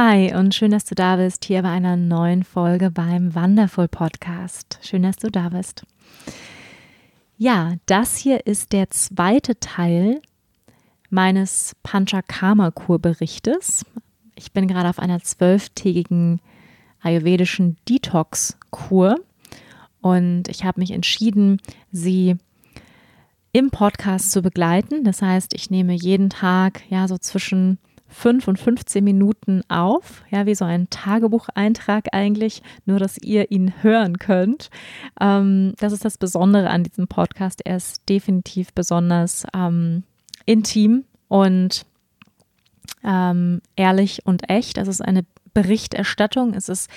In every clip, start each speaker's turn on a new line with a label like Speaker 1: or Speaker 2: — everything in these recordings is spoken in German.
Speaker 1: Hi und schön, dass du da bist hier bei einer neuen Folge beim Wonderful Podcast. Schön, dass du da bist. Ja, das hier ist der zweite Teil meines Panchakarma-Kurberichtes. Ich bin gerade auf einer zwölftägigen ayurvedischen Detox-Kur und ich habe mich entschieden, sie im Podcast zu begleiten. Das heißt, ich nehme jeden Tag ja so zwischen 5 und 15 Minuten auf, ja, wie so ein Tagebucheintrag eigentlich, nur dass ihr ihn hören könnt. Ähm, das ist das Besondere an diesem Podcast. Er ist definitiv besonders ähm, intim und ähm, ehrlich und echt. Das ist eine Berichterstattung. Es ist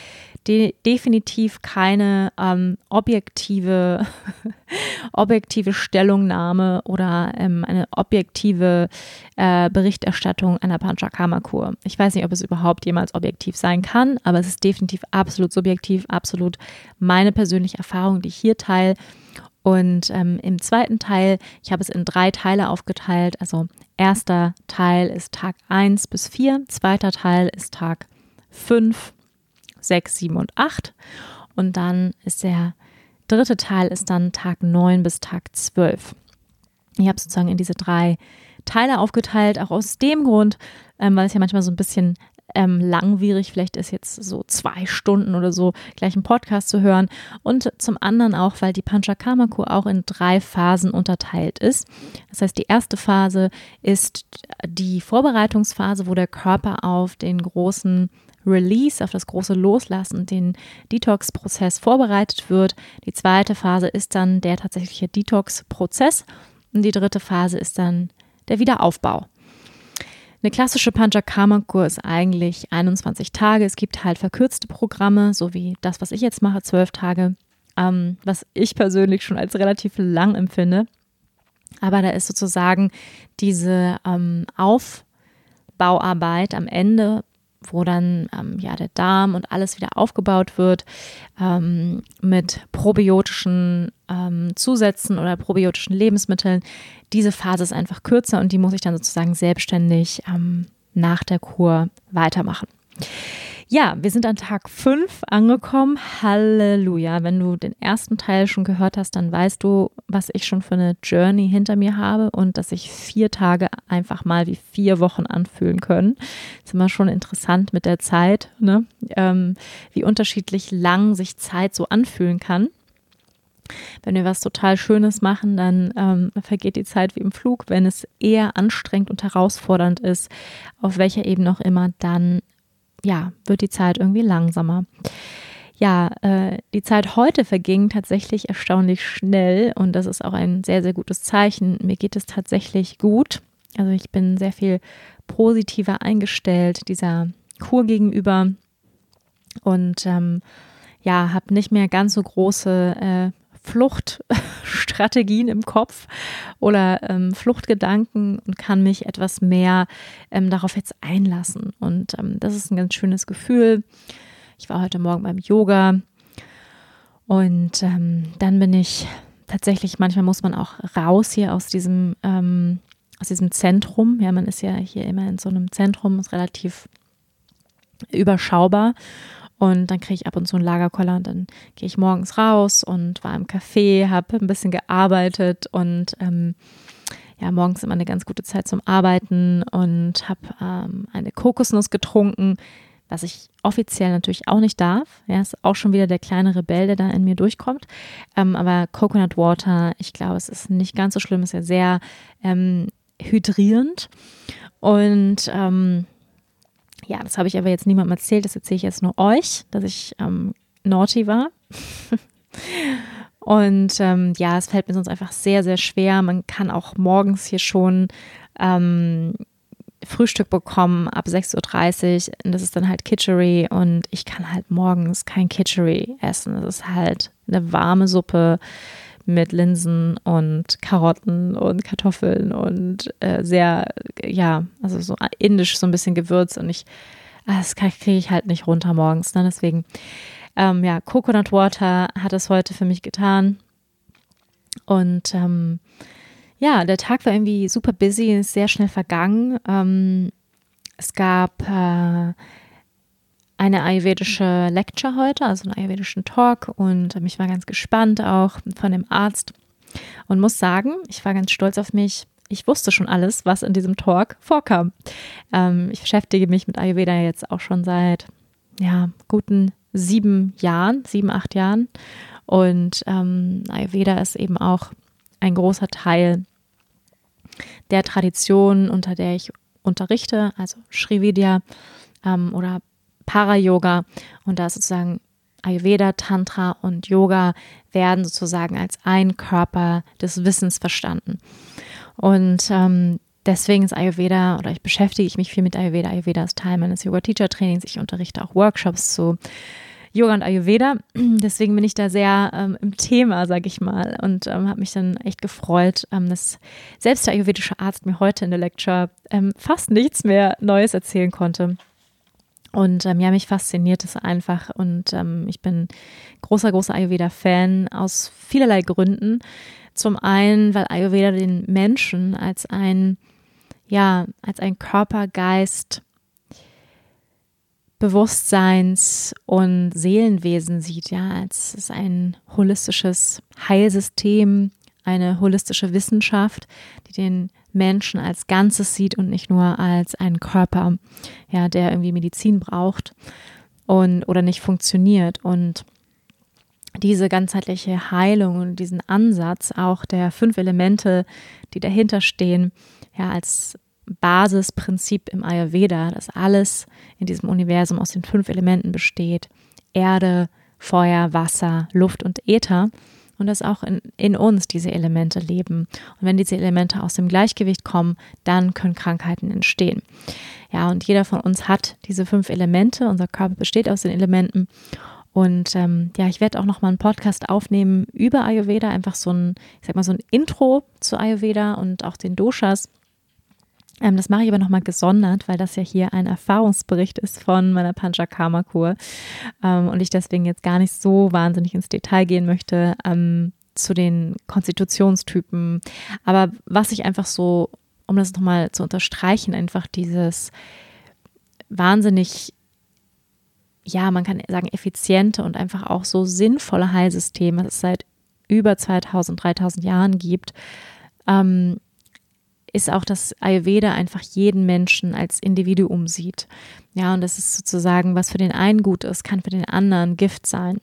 Speaker 1: de definitiv keine ähm, objektive, objektive Stellungnahme oder ähm, eine objektive äh, Berichterstattung einer Panchakarma-Kur. Ich weiß nicht, ob es überhaupt jemals objektiv sein kann, aber es ist definitiv absolut subjektiv, absolut meine persönliche Erfahrung, die ich hier teile. Und ähm, im zweiten Teil, ich habe es in drei Teile aufgeteilt. Also erster Teil ist Tag 1 bis 4, zweiter Teil ist Tag 5, 6, 7 und 8. Und dann ist der dritte Teil ist dann Tag 9 bis Tag 12. Ich habe sozusagen in diese drei Teile aufgeteilt, auch aus dem Grund, ähm, weil es ja manchmal so ein bisschen ähm, langwierig vielleicht ist, jetzt so zwei Stunden oder so gleich einen Podcast zu hören. Und zum anderen auch, weil die Panchakarma-Kur auch in drei Phasen unterteilt ist. Das heißt, die erste Phase ist die Vorbereitungsphase, wo der Körper auf den großen Release, auf das große Loslassen, den Detox-Prozess vorbereitet wird. Die zweite Phase ist dann der tatsächliche Detox-Prozess und die dritte Phase ist dann der Wiederaufbau. Eine klassische Panchakarma-Kur ist eigentlich 21 Tage. Es gibt halt verkürzte Programme, so wie das, was ich jetzt mache, 12 Tage, ähm, was ich persönlich schon als relativ lang empfinde. Aber da ist sozusagen diese ähm, Aufbauarbeit am Ende wo dann ähm, ja der Darm und alles wieder aufgebaut wird ähm, mit probiotischen ähm, Zusätzen oder probiotischen Lebensmitteln. Diese Phase ist einfach kürzer und die muss ich dann sozusagen selbstständig ähm, nach der Kur weitermachen. Ja, wir sind an Tag 5 angekommen. Halleluja. Wenn du den ersten Teil schon gehört hast, dann weißt du, was ich schon für eine Journey hinter mir habe und dass sich vier Tage einfach mal wie vier Wochen anfühlen können. ist immer schon interessant mit der Zeit, ne? ähm, wie unterschiedlich lang sich Zeit so anfühlen kann. Wenn wir was total Schönes machen, dann ähm, vergeht die Zeit wie im Flug. Wenn es eher anstrengend und herausfordernd ist, auf welcher Ebene auch immer, dann ja, wird die Zeit irgendwie langsamer. Ja, äh, die Zeit heute verging tatsächlich erstaunlich schnell und das ist auch ein sehr, sehr gutes Zeichen. Mir geht es tatsächlich gut. Also ich bin sehr viel positiver eingestellt dieser Kur gegenüber und ähm, ja, habe nicht mehr ganz so große äh, Fluchtstrategien im Kopf oder ähm, Fluchtgedanken und kann mich etwas mehr ähm, darauf jetzt einlassen. Und ähm, das ist ein ganz schönes Gefühl. Ich war heute Morgen beim Yoga und ähm, dann bin ich tatsächlich, manchmal muss man auch raus hier aus diesem, ähm, aus diesem Zentrum. Ja, man ist ja hier immer in so einem Zentrum, ist relativ überschaubar. Und dann kriege ich ab und zu einen Lagerkoller und dann gehe ich morgens raus und war im Café, habe ein bisschen gearbeitet und ähm, ja, morgens immer eine ganz gute Zeit zum Arbeiten und habe ähm, eine Kokosnuss getrunken, was ich offiziell natürlich auch nicht darf. Ja, ist auch schon wieder der kleine Rebell, der da in mir durchkommt. Ähm, aber Coconut Water, ich glaube, es ist nicht ganz so schlimm, ist ja sehr ähm, hydrierend. Und ähm, ja, das habe ich aber jetzt niemandem erzählt, das erzähle ich jetzt nur euch, dass ich ähm, naughty war. Und ähm, ja, es fällt mir sonst einfach sehr, sehr schwer. Man kann auch morgens hier schon ähm, Frühstück bekommen ab 6.30 Uhr. Und das ist dann halt Kitchery. Und ich kann halt morgens kein Kitchery essen. Das ist halt eine warme Suppe mit Linsen und Karotten und Kartoffeln und äh, sehr, ja, also so indisch, so ein bisschen Gewürz. Und ich, ah, das kriege ich halt nicht runter morgens. Ne? Deswegen, ähm, ja, Coconut Water hat es heute für mich getan. Und ähm, ja, der Tag war irgendwie super busy, ist sehr schnell vergangen. Ähm, es gab äh, eine ayurvedische Lecture heute, also einen ayurvedischen Talk und ich war ganz gespannt auch von dem Arzt und muss sagen, ich war ganz stolz auf mich. Ich wusste schon alles, was in diesem Talk vorkam. Ähm, ich beschäftige mich mit Ayurveda jetzt auch schon seit ja, guten sieben Jahren, sieben, acht Jahren. Und ähm, Ayurveda ist eben auch ein großer Teil der Tradition, unter der ich unterrichte, also Srividya ähm, oder Para-Yoga. Und da ist sozusagen Ayurveda, Tantra und Yoga werden sozusagen als ein Körper des Wissens verstanden. Und ähm, deswegen ist Ayurveda oder ich beschäftige mich viel mit Ayurveda. Ayurveda ist Teil meines Yoga-Teacher-Trainings. Ich unterrichte auch Workshops zu Yoga und Ayurveda. Deswegen bin ich da sehr ähm, im Thema, sage ich mal, und ähm, habe mich dann echt gefreut, ähm, dass selbst der ayurvedische Arzt mir heute in der Lecture ähm, fast nichts mehr Neues erzählen konnte. Und ähm, ja, mich fasziniert es einfach und ähm, ich bin großer, großer Ayurveda-Fan aus vielerlei Gründen. Zum einen, weil Ayurveda den Menschen als ein, ja, als ein Körper, Geist, Bewusstseins- und Seelenwesen sieht, ja, als ein holistisches Heilsystem, eine holistische Wissenschaft, die den Menschen als Ganzes sieht und nicht nur als einen Körper, ja, der irgendwie Medizin braucht und oder nicht funktioniert. Und diese ganzheitliche Heilung und diesen Ansatz auch der fünf Elemente, die dahinter stehen, ja, als Basisprinzip im Ayurveda, dass alles in diesem Universum aus den fünf Elementen besteht. Erde, Feuer, Wasser, Luft und Äther. Und dass auch in, in uns diese Elemente leben. Und wenn diese Elemente aus dem Gleichgewicht kommen, dann können Krankheiten entstehen. Ja, und jeder von uns hat diese fünf Elemente. Unser Körper besteht aus den Elementen. Und ähm, ja, ich werde auch noch mal einen Podcast aufnehmen über Ayurveda, einfach so ein, ich sag mal, so ein Intro zu Ayurveda und auch den Doshas ähm, das mache ich aber nochmal gesondert, weil das ja hier ein Erfahrungsbericht ist von meiner Panchakarma-Kur ähm, und ich deswegen jetzt gar nicht so wahnsinnig ins Detail gehen möchte ähm, zu den Konstitutionstypen. Aber was ich einfach so, um das nochmal zu unterstreichen, einfach dieses wahnsinnig ja, man kann sagen, effiziente und einfach auch so sinnvolle Heilsystem, das es seit über 2000, 3000 Jahren gibt, ähm, ist auch, dass Ayurveda einfach jeden Menschen als Individuum sieht. Ja, und das ist sozusagen, was für den einen gut ist, kann für den anderen Gift sein.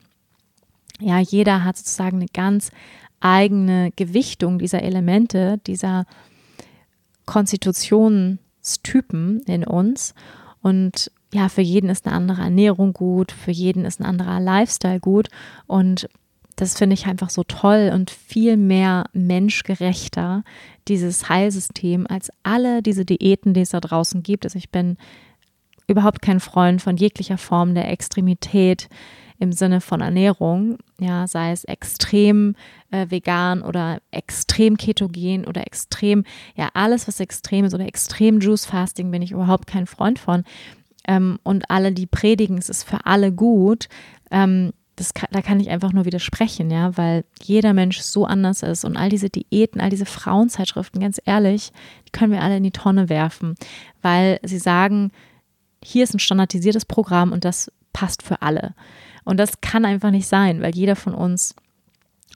Speaker 1: Ja, jeder hat sozusagen eine ganz eigene Gewichtung dieser Elemente, dieser Konstitutionstypen in uns. Und ja, für jeden ist eine andere Ernährung gut, für jeden ist ein anderer Lifestyle gut. Und das finde ich einfach so toll und viel mehr menschgerechter, dieses Heilsystem, als alle diese Diäten, die es da draußen gibt. Also ich bin überhaupt kein Freund von jeglicher Form der Extremität im Sinne von Ernährung, ja, sei es extrem äh, vegan oder extrem ketogen oder extrem, ja, alles, was extrem ist oder extrem Juice Fasting, bin ich überhaupt kein Freund von. Ähm, und alle, die predigen, es ist für alle gut, ähm, das kann, da kann ich einfach nur widersprechen, ja, weil jeder Mensch so anders ist und all diese Diäten, all diese Frauenzeitschriften, ganz ehrlich, die können wir alle in die Tonne werfen, weil sie sagen, hier ist ein standardisiertes Programm und das passt für alle. Und das kann einfach nicht sein, weil jeder von uns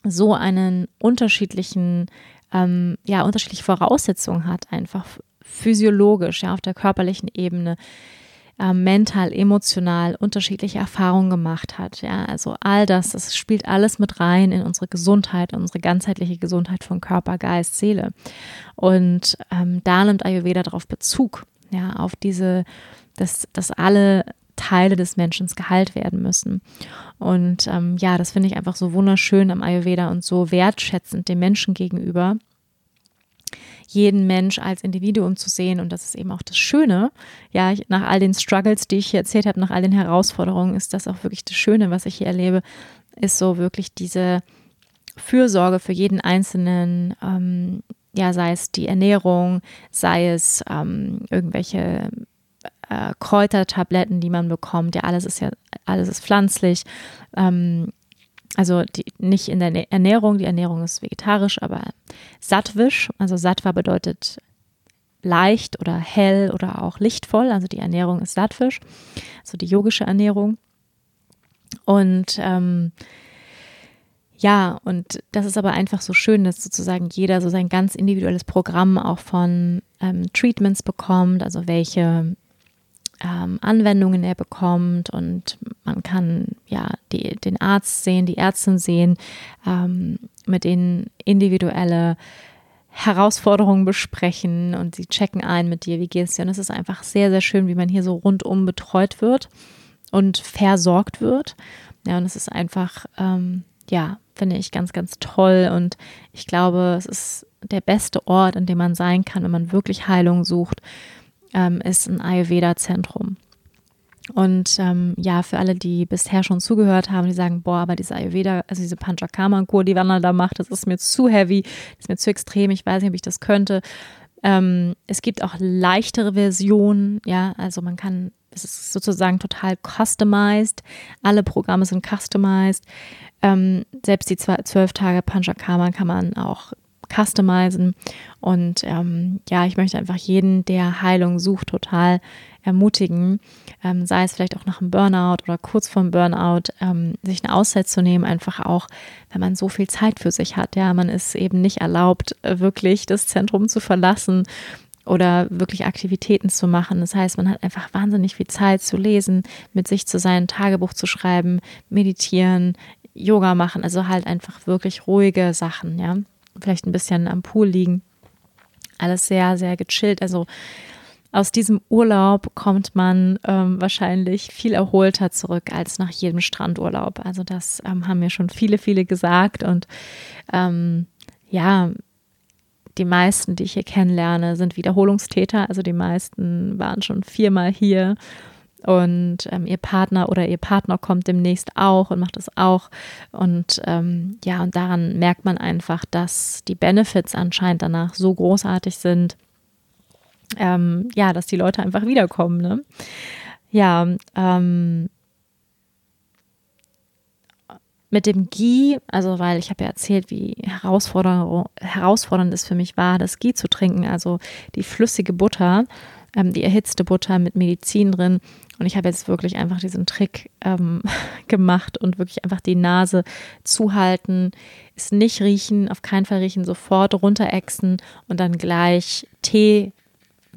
Speaker 1: so einen unterschiedlichen, ähm, ja, unterschiedliche Voraussetzungen hat, einfach physiologisch, ja, auf der körperlichen Ebene äh, mental, emotional unterschiedliche Erfahrungen gemacht hat. Ja, also all das, das spielt alles mit rein in unsere Gesundheit, unsere ganzheitliche Gesundheit von Körper, Geist, Seele. Und ähm, da nimmt Ayurveda darauf Bezug, ja, auf diese, dass, dass alle Teile des Menschen geheilt werden müssen. Und ähm, ja, das finde ich einfach so wunderschön am Ayurveda und so wertschätzend dem Menschen gegenüber jeden Mensch als Individuum zu sehen. Und das ist eben auch das Schöne. Ja, ich, nach all den Struggles, die ich hier erzählt habe, nach all den Herausforderungen, ist das auch wirklich das Schöne, was ich hier erlebe, ist so wirklich diese Fürsorge für jeden Einzelnen. Ähm, ja, sei es die Ernährung, sei es ähm, irgendwelche äh, Kräutertabletten, die man bekommt. Ja, alles ist ja, alles ist pflanzlich. Ähm, also die, nicht in der Ernährung, die Ernährung ist vegetarisch, aber sattwisch, also sattva bedeutet leicht oder hell oder auch lichtvoll, also die Ernährung ist sattwisch, also die yogische Ernährung. Und ähm, ja, und das ist aber einfach so schön, dass sozusagen jeder so sein ganz individuelles Programm auch von ähm, Treatments bekommt, also welche ähm, Anwendungen er bekommt und man kann ja die, den Arzt sehen, die Ärztin sehen, ähm, mit denen individuelle Herausforderungen besprechen und sie checken ein mit dir, wie geht es dir. Und es ist einfach sehr, sehr schön, wie man hier so rundum betreut wird und versorgt wird. Ja, und es ist einfach, ähm, ja, finde ich ganz, ganz toll. Und ich glaube, es ist der beste Ort, an dem man sein kann, wenn man wirklich Heilung sucht ähm, ist ein Ayurveda-Zentrum. Und ähm, ja, für alle, die bisher schon zugehört haben, die sagen, boah, aber diese Ayurveda, also diese Panchakarma-Kur, die Wanda da macht, das ist mir zu heavy, das ist mir zu extrem, ich weiß nicht, ob ich das könnte. Ähm, es gibt auch leichtere Versionen, ja, also man kann, es ist sozusagen total customized, alle Programme sind customized. Ähm, selbst die zwölf Tage Panchakarma kann man auch customizen. Und ähm, ja, ich möchte einfach jeden, der Heilung sucht, total ermutigen, ähm, sei es vielleicht auch nach einem Burnout oder kurz vorm Burnout, ähm, sich eine Auszeit zu nehmen, einfach auch, wenn man so viel Zeit für sich hat. Ja, man ist eben nicht erlaubt, wirklich das Zentrum zu verlassen oder wirklich Aktivitäten zu machen. Das heißt, man hat einfach wahnsinnig viel Zeit zu lesen, mit sich zu sein, Tagebuch zu schreiben, meditieren, Yoga machen, also halt einfach wirklich ruhige Sachen, ja vielleicht ein bisschen am Pool liegen. Alles sehr, sehr gechillt. Also aus diesem Urlaub kommt man ähm, wahrscheinlich viel erholter zurück als nach jedem Strandurlaub. Also das ähm, haben mir schon viele, viele gesagt. Und ähm, ja, die meisten, die ich hier kennenlerne, sind Wiederholungstäter. Also die meisten waren schon viermal hier und ähm, ihr Partner oder ihr Partner kommt demnächst auch und macht es auch. Und ähm, ja, und daran merkt man einfach, dass die Benefits anscheinend danach so großartig sind, ähm, ja, dass die Leute einfach wiederkommen. Ne? Ja, ähm, mit dem Ghee, also weil ich habe ja erzählt, wie herausfordernd, es für mich war, das Ghee zu trinken, also die flüssige Butter, ähm, die erhitzte Butter mit Medizin drin und ich habe jetzt wirklich einfach diesen Trick ähm, gemacht und wirklich einfach die Nase zuhalten, es nicht riechen, auf keinen Fall riechen, sofort runterächzen und dann gleich Tee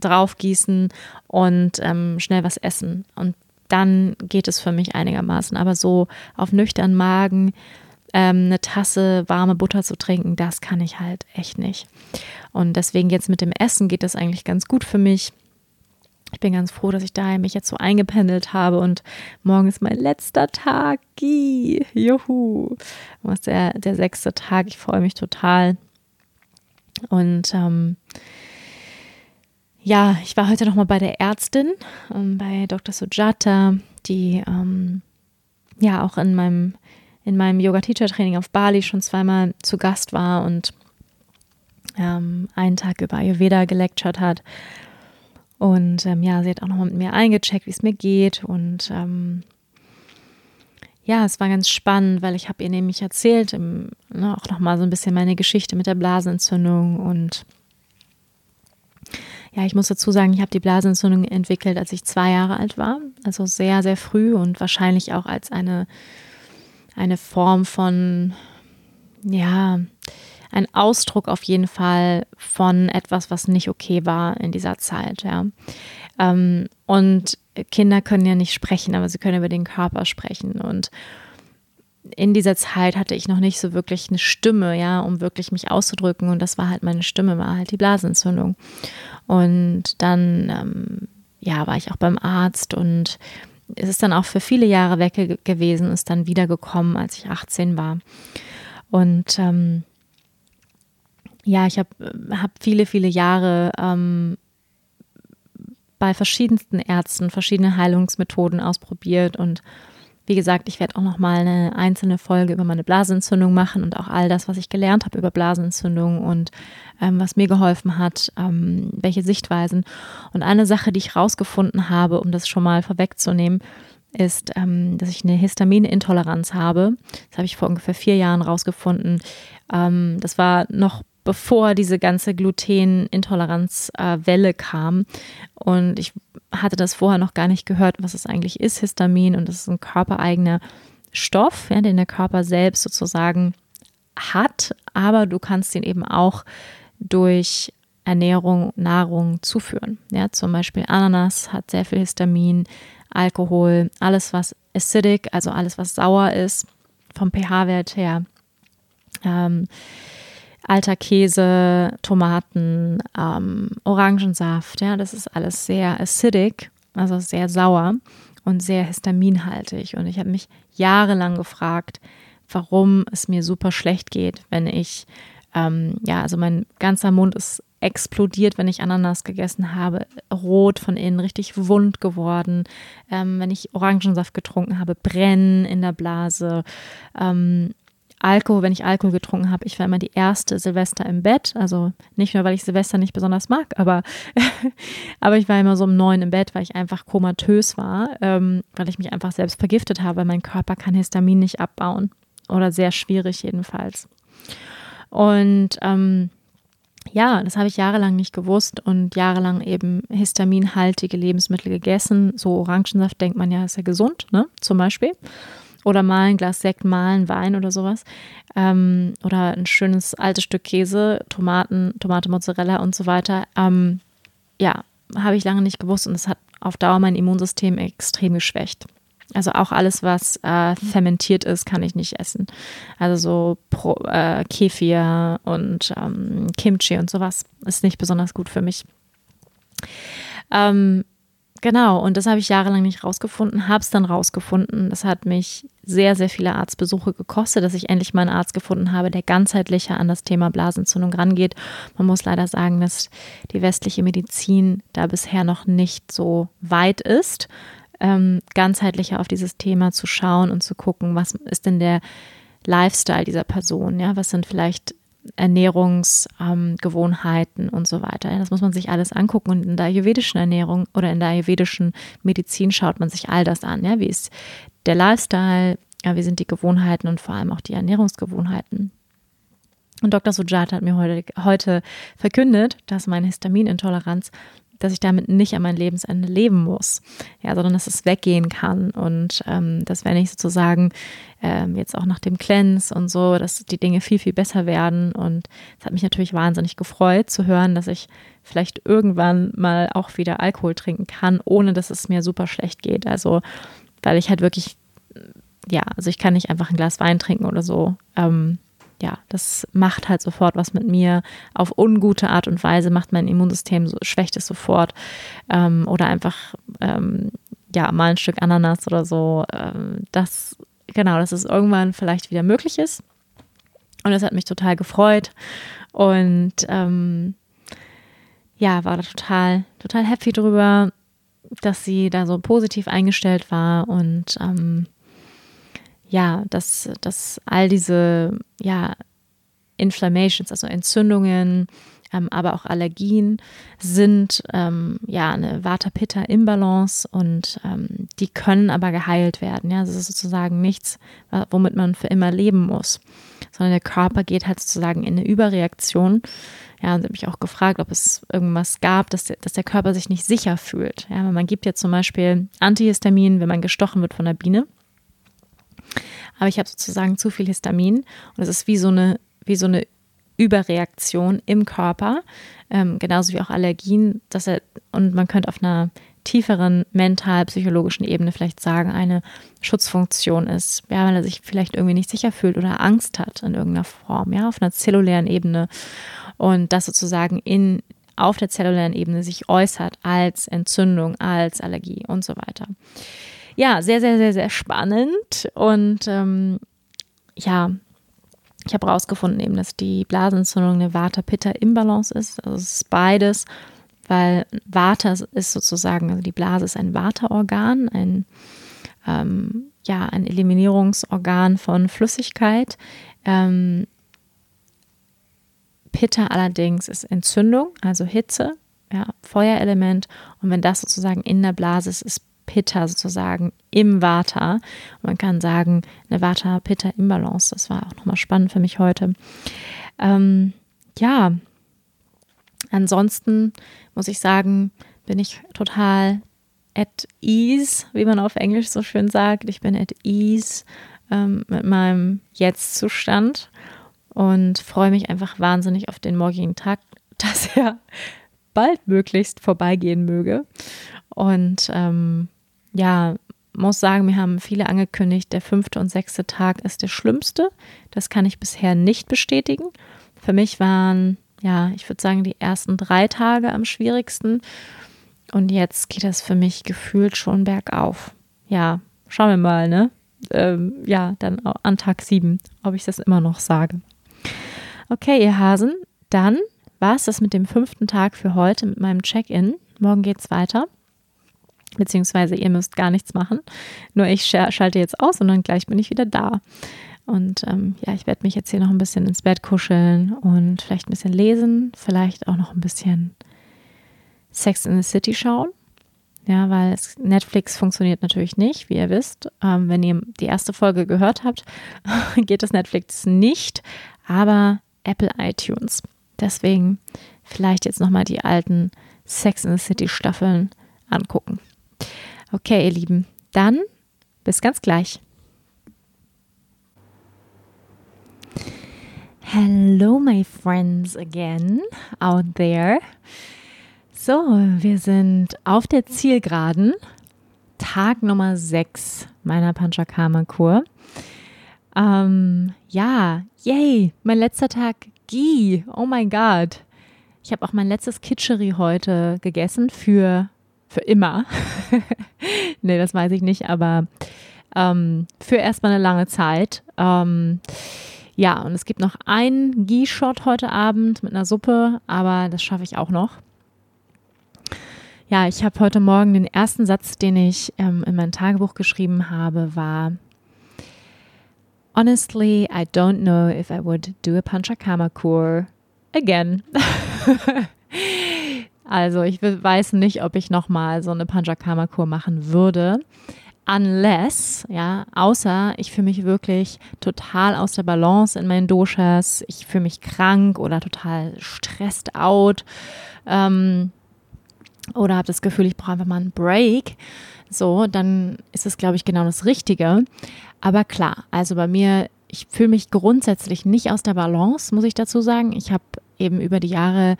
Speaker 1: draufgießen und ähm, schnell was essen. Und dann geht es für mich einigermaßen. Aber so auf nüchternen Magen ähm, eine Tasse warme Butter zu trinken, das kann ich halt echt nicht. Und deswegen jetzt mit dem Essen geht das eigentlich ganz gut für mich ich bin ganz froh, dass ich daher mich jetzt so eingependelt habe und morgen ist mein letzter Tag. Juhu. Morgen der, der sechste Tag. Ich freue mich total. Und ähm, ja, ich war heute nochmal bei der Ärztin, ähm, bei Dr. Sujata, die ähm, ja auch in meinem, in meinem Yoga-Teacher-Training auf Bali schon zweimal zu Gast war und ähm, einen Tag über Ayurveda gelectured hat. Und ähm, ja, sie hat auch nochmal mit mir eingecheckt, wie es mir geht. Und ähm, ja, es war ganz spannend, weil ich habe ihr nämlich erzählt, im, ne, auch nochmal so ein bisschen meine Geschichte mit der Blasenentzündung. Und ja, ich muss dazu sagen, ich habe die Blasenentzündung entwickelt, als ich zwei Jahre alt war. Also sehr, sehr früh und wahrscheinlich auch als eine, eine Form von, ja, ein Ausdruck auf jeden Fall von etwas, was nicht okay war in dieser Zeit, ja. Ähm, und Kinder können ja nicht sprechen, aber sie können über den Körper sprechen. Und in dieser Zeit hatte ich noch nicht so wirklich eine Stimme, ja, um wirklich mich auszudrücken. Und das war halt meine Stimme, war halt die Blasenentzündung. Und dann, ähm, ja, war ich auch beim Arzt und es ist dann auch für viele Jahre weg gewesen, ist dann wiedergekommen, als ich 18 war. Und ähm, ja, ich habe hab viele, viele Jahre ähm, bei verschiedensten Ärzten verschiedene Heilungsmethoden ausprobiert und wie gesagt, ich werde auch noch mal eine einzelne Folge über meine Blasenentzündung machen und auch all das, was ich gelernt habe über Blasenentzündung und ähm, was mir geholfen hat, ähm, welche Sichtweisen. Und eine Sache, die ich rausgefunden habe, um das schon mal vorwegzunehmen, ist, ähm, dass ich eine Histaminintoleranz habe. Das habe ich vor ungefähr vier Jahren rausgefunden. Ähm, das war noch bevor diese ganze Glutenintoleranzwelle äh, kam. Und ich hatte das vorher noch gar nicht gehört, was es eigentlich ist, Histamin. Und das ist ein körpereigener Stoff, ja, den der Körper selbst sozusagen hat. Aber du kannst ihn eben auch durch Ernährung, Nahrung zuführen. Ja, zum Beispiel Ananas hat sehr viel Histamin, Alkohol, alles was acidic, also alles was sauer ist, vom pH-Wert her. Ähm, alter Käse, Tomaten, ähm, Orangensaft, ja, das ist alles sehr acidic, also sehr sauer und sehr histaminhaltig. Und ich habe mich jahrelang gefragt, warum es mir super schlecht geht, wenn ich, ähm, ja, also mein ganzer Mund ist explodiert, wenn ich Ananas gegessen habe, rot von innen, richtig wund geworden. Ähm, wenn ich Orangensaft getrunken habe, brennen in der Blase. Ähm, Alkohol, wenn ich Alkohol getrunken habe, ich war immer die erste Silvester im Bett. Also nicht nur, weil ich Silvester nicht besonders mag, aber, aber ich war immer so um neun im Bett, weil ich einfach komatös war, ähm, weil ich mich einfach selbst vergiftet habe. Mein Körper kann Histamin nicht abbauen oder sehr schwierig jedenfalls. Und ähm, ja, das habe ich jahrelang nicht gewusst und jahrelang eben histaminhaltige Lebensmittel gegessen. So Orangensaft denkt man ja, ist ja gesund, ne? Zum Beispiel oder mal ein Glas Sekt, mal ein Wein oder sowas. Ähm, oder ein schönes altes Stück Käse, Tomaten, Tomate, Mozzarella und so weiter. Ähm, ja, habe ich lange nicht gewusst und es hat auf Dauer mein Immunsystem extrem geschwächt. Also auch alles, was äh, fermentiert ist, kann ich nicht essen. Also so Pro, äh, Kefir und ähm, Kimchi und sowas ist nicht besonders gut für mich. Ähm, Genau, und das habe ich jahrelang nicht rausgefunden, habe es dann rausgefunden. Das hat mich sehr, sehr viele Arztbesuche gekostet, dass ich endlich mal einen Arzt gefunden habe, der ganzheitlicher an das Thema Blasentzündung rangeht. Man muss leider sagen, dass die westliche Medizin da bisher noch nicht so weit ist, ähm, ganzheitlicher auf dieses Thema zu schauen und zu gucken, was ist denn der Lifestyle dieser Person, ja, was sind vielleicht Ernährungsgewohnheiten ähm, und so weiter. Das muss man sich alles angucken. Und in der ayurvedischen Ernährung oder in der ayurvedischen Medizin schaut man sich all das an. Ja? Wie ist der Lifestyle, ja, wie sind die Gewohnheiten und vor allem auch die Ernährungsgewohnheiten. Und Dr. Sujata hat mir heute, heute verkündet, dass meine Histaminintoleranz dass ich damit nicht an mein Lebensende leben muss, ja, sondern dass es weggehen kann. Und ähm, dass wenn ich sozusagen ähm, jetzt auch nach dem Cleanse und so, dass die Dinge viel, viel besser werden. Und es hat mich natürlich wahnsinnig gefreut zu hören, dass ich vielleicht irgendwann mal auch wieder Alkohol trinken kann, ohne dass es mir super schlecht geht, also weil ich halt wirklich, ja, also ich kann nicht einfach ein Glas Wein trinken oder so, ähm, ja, das macht halt sofort was mit mir. Auf ungute Art und Weise macht mein Immunsystem, so, schwächt es sofort. Ähm, oder einfach, ähm, ja, mal ein Stück Ananas oder so. Ähm, das, genau, dass es irgendwann vielleicht wieder möglich ist. Und das hat mich total gefreut. Und ähm, ja, war da total, total happy drüber, dass sie da so positiv eingestellt war und ähm, ja, dass, dass all diese ja, Inflammations, also Entzündungen, ähm, aber auch Allergien sind ähm, ja eine Vata-Pitta-Imbalance und ähm, die können aber geheilt werden. Ja, das ist sozusagen nichts, womit man für immer leben muss, sondern der Körper geht halt sozusagen in eine Überreaktion. Ja, und sie hat mich auch gefragt, ob es irgendwas gab, dass der, dass der Körper sich nicht sicher fühlt. Ja, man gibt ja zum Beispiel Antihistamin, wenn man gestochen wird von der Biene aber ich habe sozusagen zu viel Histamin und es ist wie so eine, wie so eine Überreaktion im Körper, ähm, genauso wie auch Allergien, dass er, und man könnte auf einer tieferen mental-psychologischen Ebene vielleicht sagen, eine Schutzfunktion ist, ja, weil er sich vielleicht irgendwie nicht sicher fühlt oder Angst hat in irgendeiner Form, ja, auf einer zellulären Ebene und das sozusagen in auf der zellulären Ebene sich äußert als Entzündung, als Allergie und so weiter. Ja, sehr, sehr, sehr, sehr spannend. Und ähm, ja, ich habe herausgefunden eben, dass die Blasenentzündung eine Vata-Pitta-Imbalance ist. Also es ist beides, weil Vata ist sozusagen, also die Blase ist ein Vata-Organ, ein, ähm, ja, ein Eliminierungsorgan von Flüssigkeit. Ähm, Pitta allerdings ist Entzündung, also Hitze, ja, Feuerelement. Und wenn das sozusagen in der Blase ist, ist Pitta sozusagen im Vata. Und man kann sagen, eine Vata-Pitta-Imbalance. Das war auch nochmal spannend für mich heute. Ähm, ja, ansonsten muss ich sagen, bin ich total at ease, wie man auf Englisch so schön sagt. Ich bin at ease ähm, mit meinem Jetzt-Zustand und freue mich einfach wahnsinnig auf den morgigen Tag, dass er baldmöglichst vorbeigehen möge. Und ähm, ja, muss sagen, mir haben viele angekündigt, der fünfte und sechste Tag ist der schlimmste. Das kann ich bisher nicht bestätigen. Für mich waren, ja, ich würde sagen, die ersten drei Tage am schwierigsten. Und jetzt geht das für mich gefühlt schon bergauf. Ja, schauen wir mal, ne? Ähm, ja, dann an Tag sieben, ob ich das immer noch sage. Okay, ihr Hasen, dann war es das mit dem fünften Tag für heute mit meinem Check-in. Morgen geht es weiter. Beziehungsweise ihr müsst gar nichts machen. Nur ich schalte jetzt aus und dann gleich bin ich wieder da. Und ähm, ja, ich werde mich jetzt hier noch ein bisschen ins Bett kuscheln und vielleicht ein bisschen lesen, vielleicht auch noch ein bisschen Sex in the City schauen. Ja, weil es, Netflix funktioniert natürlich nicht, wie ihr wisst. Ähm, wenn ihr die erste Folge gehört habt, geht das Netflix nicht. Aber Apple iTunes. Deswegen vielleicht jetzt nochmal die alten Sex in the City Staffeln angucken. Okay, ihr Lieben, dann bis ganz gleich. Hello, my friends again out there. So, wir sind auf der Zielgeraden, Tag Nummer 6 meiner Panchakarma-Kur. Ähm, ja, yay, mein letzter Tag Ghee. Oh mein Gott. Ich habe auch mein letztes Kitscheri heute gegessen für, für immer. nee, das weiß ich nicht, aber ähm, für erstmal eine lange Zeit. Ähm, ja, und es gibt noch einen Ghee-Shot heute Abend mit einer Suppe, aber das schaffe ich auch noch. Ja, ich habe heute Morgen den ersten Satz, den ich ähm, in mein Tagebuch geschrieben habe, war Honestly, I don't know if I would do a Panchakarma Kur again. also ich weiß nicht, ob ich nochmal so eine Panchakarma Kur machen würde. Unless, ja, außer ich fühle mich wirklich total aus der Balance in meinen Doshas, ich fühle mich krank oder total stressed out ähm, oder habe das Gefühl, ich brauche einfach mal einen Break so, dann ist es, glaube ich, genau das Richtige. Aber klar, also bei mir, ich fühle mich grundsätzlich nicht aus der Balance, muss ich dazu sagen. Ich habe eben über die Jahre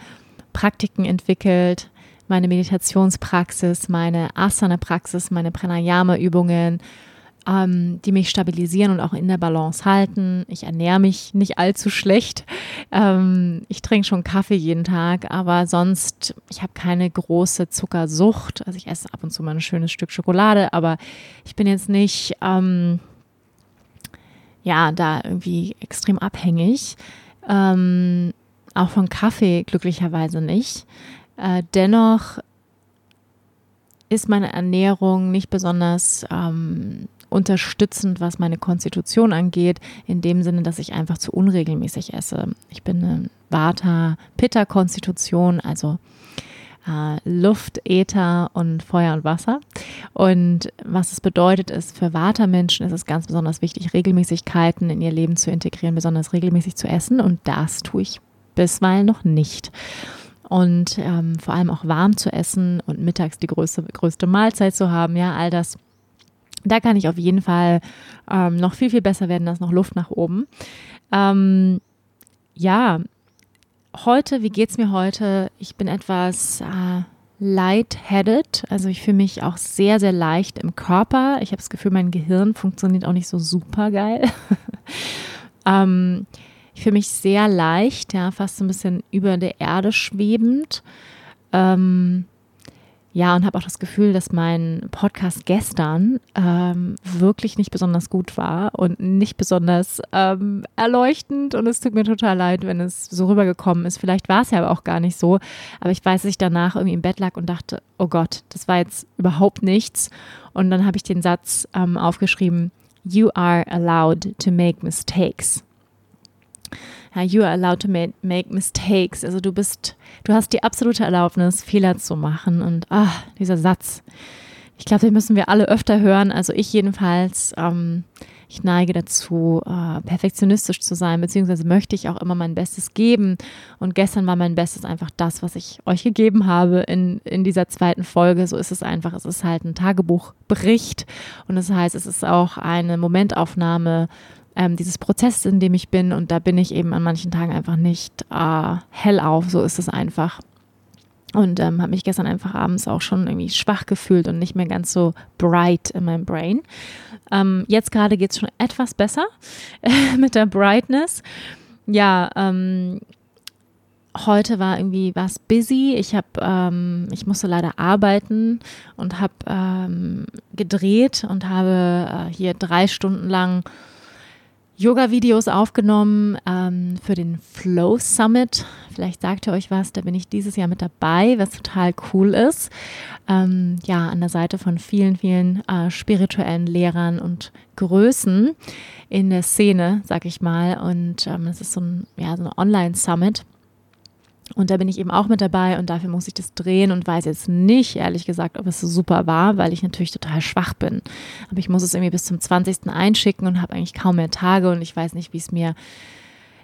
Speaker 1: Praktiken entwickelt, meine Meditationspraxis, meine Asana-Praxis, meine Pranayama-Übungen, ähm, die mich stabilisieren und auch in der Balance halten. Ich ernähre mich nicht allzu schlecht. Ähm, ich trinke schon Kaffee jeden Tag, aber sonst, ich habe keine große Zuckersucht. Also ich esse ab und zu mal ein schönes Stück Schokolade, aber ich bin jetzt nicht, ähm, ja, da irgendwie extrem abhängig. Ähm, auch von Kaffee glücklicherweise nicht. Äh, dennoch ist meine Ernährung nicht besonders ähm, unterstützend, was meine Konstitution angeht, in dem Sinne, dass ich einfach zu unregelmäßig esse. Ich bin eine Vata-Pitta-Konstitution, also äh, Luft, Äther und Feuer und Wasser. Und was es bedeutet, ist, für Vata-Menschen ist es ganz besonders wichtig, Regelmäßigkeiten in ihr Leben zu integrieren, besonders regelmäßig zu essen. Und das tue ich bisweilen noch nicht und ähm, vor allem auch warm zu essen und mittags die größte, größte Mahlzeit zu haben, ja, all das da kann ich auf jeden Fall ähm, noch viel, viel besser werden. Da ist noch Luft nach oben. Ähm, ja, heute, wie geht es mir heute? Ich bin etwas äh, lightheaded. Also ich fühle mich auch sehr, sehr leicht im Körper. Ich habe das Gefühl, mein Gehirn funktioniert auch nicht so super geil. ähm, ich fühle mich sehr leicht, ja, fast so ein bisschen über der Erde schwebend. Ähm, ja, und habe auch das Gefühl, dass mein Podcast gestern ähm, wirklich nicht besonders gut war und nicht besonders ähm, erleuchtend. Und es tut mir total leid, wenn es so rübergekommen ist. Vielleicht war es ja aber auch gar nicht so. Aber ich weiß, dass ich danach irgendwie im Bett lag und dachte, oh Gott, das war jetzt überhaupt nichts. Und dann habe ich den Satz ähm, aufgeschrieben, You are allowed to make mistakes ja, you are allowed to make mistakes. Also du bist, du hast die absolute Erlaubnis, Fehler zu machen. Und ah, dieser Satz, ich glaube, den müssen wir alle öfter hören. Also ich jedenfalls. Ähm, ich neige dazu, äh, perfektionistisch zu sein, beziehungsweise möchte ich auch immer mein Bestes geben. Und gestern war mein Bestes einfach das, was ich euch gegeben habe in, in dieser zweiten Folge. So ist es einfach. Es ist halt ein Tagebuchbericht und das heißt, es ist auch eine Momentaufnahme ähm, dieses Prozess, in dem ich bin. Und da bin ich eben an manchen Tagen einfach nicht äh, hell auf. So ist es einfach. Und ähm, habe mich gestern einfach abends auch schon irgendwie schwach gefühlt und nicht mehr ganz so bright in meinem Brain. Ähm, jetzt gerade geht es schon etwas besser mit der Brightness. Ja, ähm, heute war irgendwie was busy. Ich habe, ähm, ich musste leider arbeiten und habe ähm, gedreht und habe äh, hier drei Stunden lang Yoga-Videos aufgenommen ähm, für den Flow Summit. Vielleicht sagt ihr euch was, da bin ich dieses Jahr mit dabei, was total cool ist. Ähm, ja, an der Seite von vielen, vielen äh, spirituellen Lehrern und Größen in der Szene, sag ich mal. Und ähm, es ist so ein, ja, so ein Online-Summit. Und da bin ich eben auch mit dabei und dafür muss ich das drehen und weiß jetzt nicht, ehrlich gesagt, ob es so super war, weil ich natürlich total schwach bin. Aber ich muss es irgendwie bis zum 20. einschicken und habe eigentlich kaum mehr Tage und ich weiß nicht, wie es mir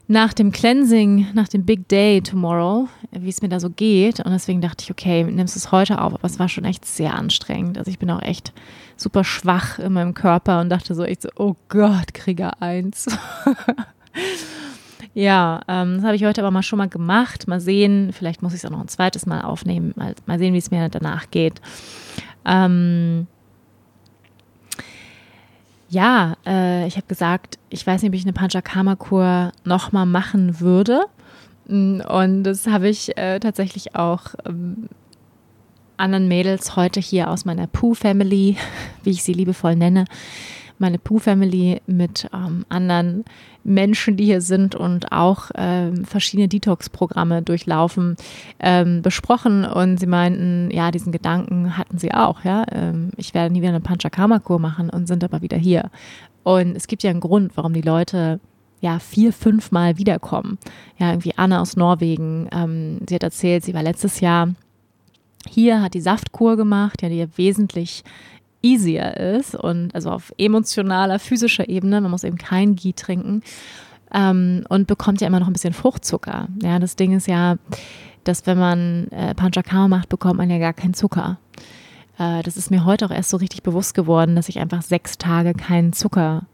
Speaker 1: nach dem Cleansing, nach dem Big Day tomorrow, wie es mir da so geht. Und deswegen dachte ich, okay, nimmst es heute auf. Aber es war schon echt sehr anstrengend. Also ich bin auch echt super schwach in meinem Körper und dachte so echt so, oh Gott, Krieger 1. Ja, ähm, das habe ich heute aber mal schon mal gemacht. Mal sehen, vielleicht muss ich es auch noch ein zweites Mal aufnehmen. Mal, mal sehen, wie es mir danach geht. Ähm, ja, äh, ich habe gesagt, ich weiß nicht, ob ich eine Panchakarma-Kur nochmal machen würde. Mm, und das habe ich äh, tatsächlich auch ähm, anderen Mädels heute hier aus meiner Pooh-Family, wie ich sie liebevoll nenne, meine Pooh-Family mit ähm, anderen Menschen, die hier sind und auch ähm, verschiedene Detox-Programme durchlaufen, ähm, besprochen und sie meinten, ja, diesen Gedanken hatten sie auch, ja, ähm, ich werde nie wieder eine Panchakarma-Kur machen und sind aber wieder hier. Und es gibt ja einen Grund, warum die Leute ja vier, fünf Mal wiederkommen. Ja, irgendwie Anna aus Norwegen, ähm, sie hat erzählt, sie war letztes Jahr hier, hat die Saftkur gemacht, ja, die wesentlich easier ist und also auf emotionaler, physischer Ebene, man muss eben kein Ghee trinken ähm, und bekommt ja immer noch ein bisschen Fruchtzucker. Ja, das Ding ist ja, dass wenn man äh, Panchakarma macht, bekommt man ja gar keinen Zucker. Äh, das ist mir heute auch erst so richtig bewusst geworden, dass ich einfach sechs Tage keinen Zucker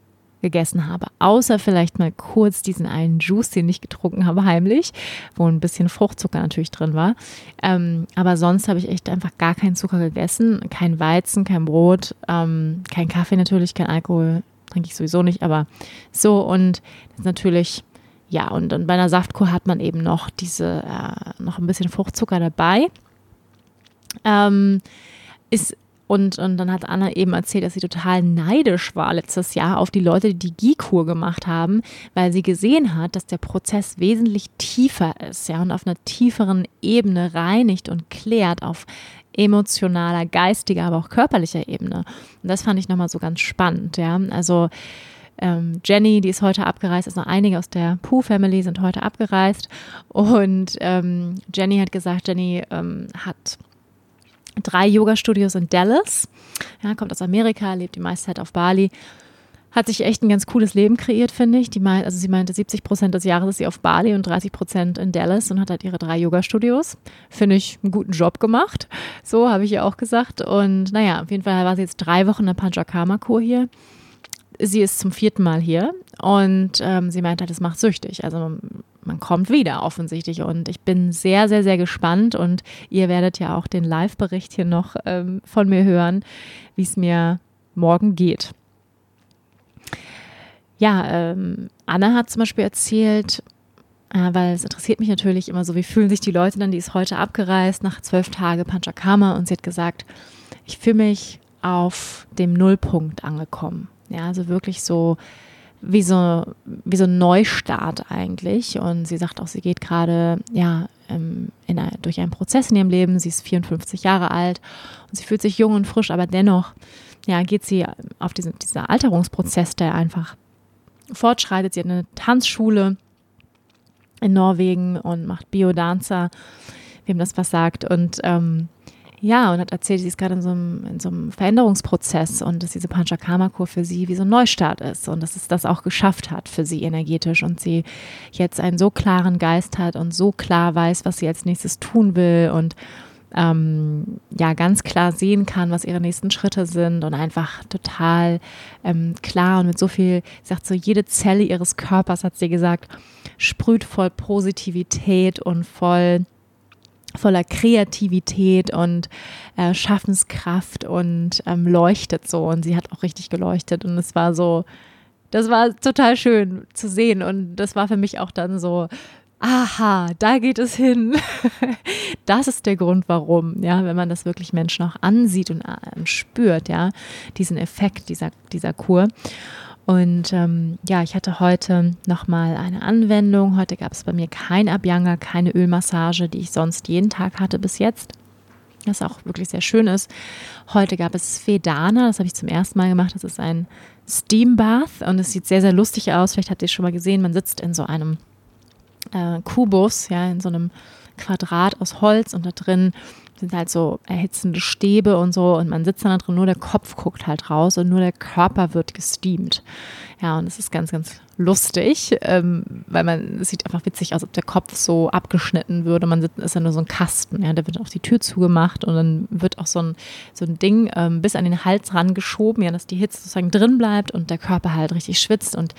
Speaker 1: gegessen habe. Außer vielleicht mal kurz diesen einen Juice, den ich getrunken habe, heimlich, wo ein bisschen Fruchtzucker natürlich drin war. Ähm, aber sonst habe ich echt einfach gar keinen Zucker gegessen. Kein Weizen, kein Brot, ähm, kein Kaffee natürlich, kein Alkohol. Trinke ich sowieso nicht, aber so und das natürlich. Ja, und, und bei einer Saftkur hat man eben noch diese, äh, noch ein bisschen Fruchtzucker dabei. Ähm, ist und, und dann hat Anna eben erzählt, dass sie total neidisch war letztes Jahr auf die Leute, die die Ghee-Kur gemacht haben, weil sie gesehen hat, dass der Prozess wesentlich tiefer ist, ja, und auf einer tieferen Ebene reinigt und klärt auf emotionaler, geistiger, aber auch körperlicher Ebene. Und das fand ich nochmal so ganz spannend, ja. Also ähm, Jenny, die ist heute abgereist, also einige aus der Pooh-Family sind heute abgereist. Und ähm, Jenny hat gesagt, Jenny ähm, hat drei Yoga-Studios in Dallas. Ja, kommt aus Amerika, lebt die meiste Zeit auf Bali. Hat sich echt ein ganz cooles Leben kreiert, finde ich. Die meint, also sie meinte, 70 Prozent des Jahres ist sie auf Bali und 30 Prozent in Dallas und hat halt ihre drei Yoga-Studios. Finde ich einen guten Job gemacht. So habe ich ihr auch gesagt. Und naja, auf jeden Fall war sie jetzt drei Wochen in der Panchakarma-Kur hier. Sie ist zum vierten Mal hier und ähm, sie meinte, das macht süchtig. Also man kommt wieder offensichtlich. Und ich bin sehr, sehr, sehr gespannt. Und ihr werdet ja auch den Live-Bericht hier noch ähm, von mir hören, wie es mir morgen geht. Ja, ähm, Anna hat zum Beispiel erzählt, äh, weil es interessiert mich natürlich immer so, wie fühlen sich die Leute dann, die ist heute abgereist nach zwölf Tagen Panchakama und sie hat gesagt, ich fühle mich auf dem Nullpunkt angekommen. Ja, also wirklich so wie so, wie so ein Neustart eigentlich. Und sie sagt auch, sie geht gerade ja, in einer, durch einen Prozess in ihrem Leben. Sie ist 54 Jahre alt und sie fühlt sich jung und frisch, aber dennoch ja, geht sie auf diesen dieser Alterungsprozess, der einfach fortschreitet. Sie hat eine Tanzschule in Norwegen und macht Biodanzer, wem das was sagt. Und ähm, ja, und hat erzählt, sie ist gerade in so einem, in so einem Veränderungsprozess und dass diese Panchakarma-Kur für sie wie so ein Neustart ist und dass es das auch geschafft hat für sie energetisch und sie jetzt einen so klaren Geist hat und so klar weiß, was sie als nächstes tun will und ähm, ja ganz klar sehen kann, was ihre nächsten Schritte sind und einfach total ähm, klar und mit so viel, sagt so, jede Zelle ihres Körpers, hat sie gesagt, sprüht voll Positivität und voll voller Kreativität und äh, Schaffenskraft und ähm, leuchtet so. Und sie hat auch richtig geleuchtet. Und es war so, das war total schön zu sehen. Und das war für mich auch dann so, aha, da geht es hin. das ist der Grund, warum, ja, wenn man das wirklich Menschen auch ansieht und äh, spürt, ja, diesen Effekt dieser, dieser Kur. Und ähm, ja, ich hatte heute nochmal eine Anwendung. Heute gab es bei mir kein Abhyanga, keine Ölmassage, die ich sonst jeden Tag hatte bis jetzt. Was auch wirklich sehr schön ist. Heute gab es Vedana, das habe ich zum ersten Mal gemacht. Das ist ein Steam Bath und es sieht sehr, sehr lustig aus. Vielleicht habt ihr es schon mal gesehen. Man sitzt in so einem äh, Kubus, ja, in so einem Quadrat aus Holz und da drin sind halt so erhitzende Stäbe und so und man sitzt dann da drin, nur der Kopf guckt halt raus und nur der Körper wird gesteamt. Ja, und es ist ganz, ganz lustig, ähm, weil man, es sieht einfach witzig aus, ob der Kopf so abgeschnitten würde. Man sitzt, ist ja nur so ein Kasten, ja, da wird auch die Tür zugemacht und dann wird auch so ein, so ein Ding ähm, bis an den Hals rangeschoben, ja, dass die Hitze sozusagen drin bleibt und der Körper halt richtig schwitzt und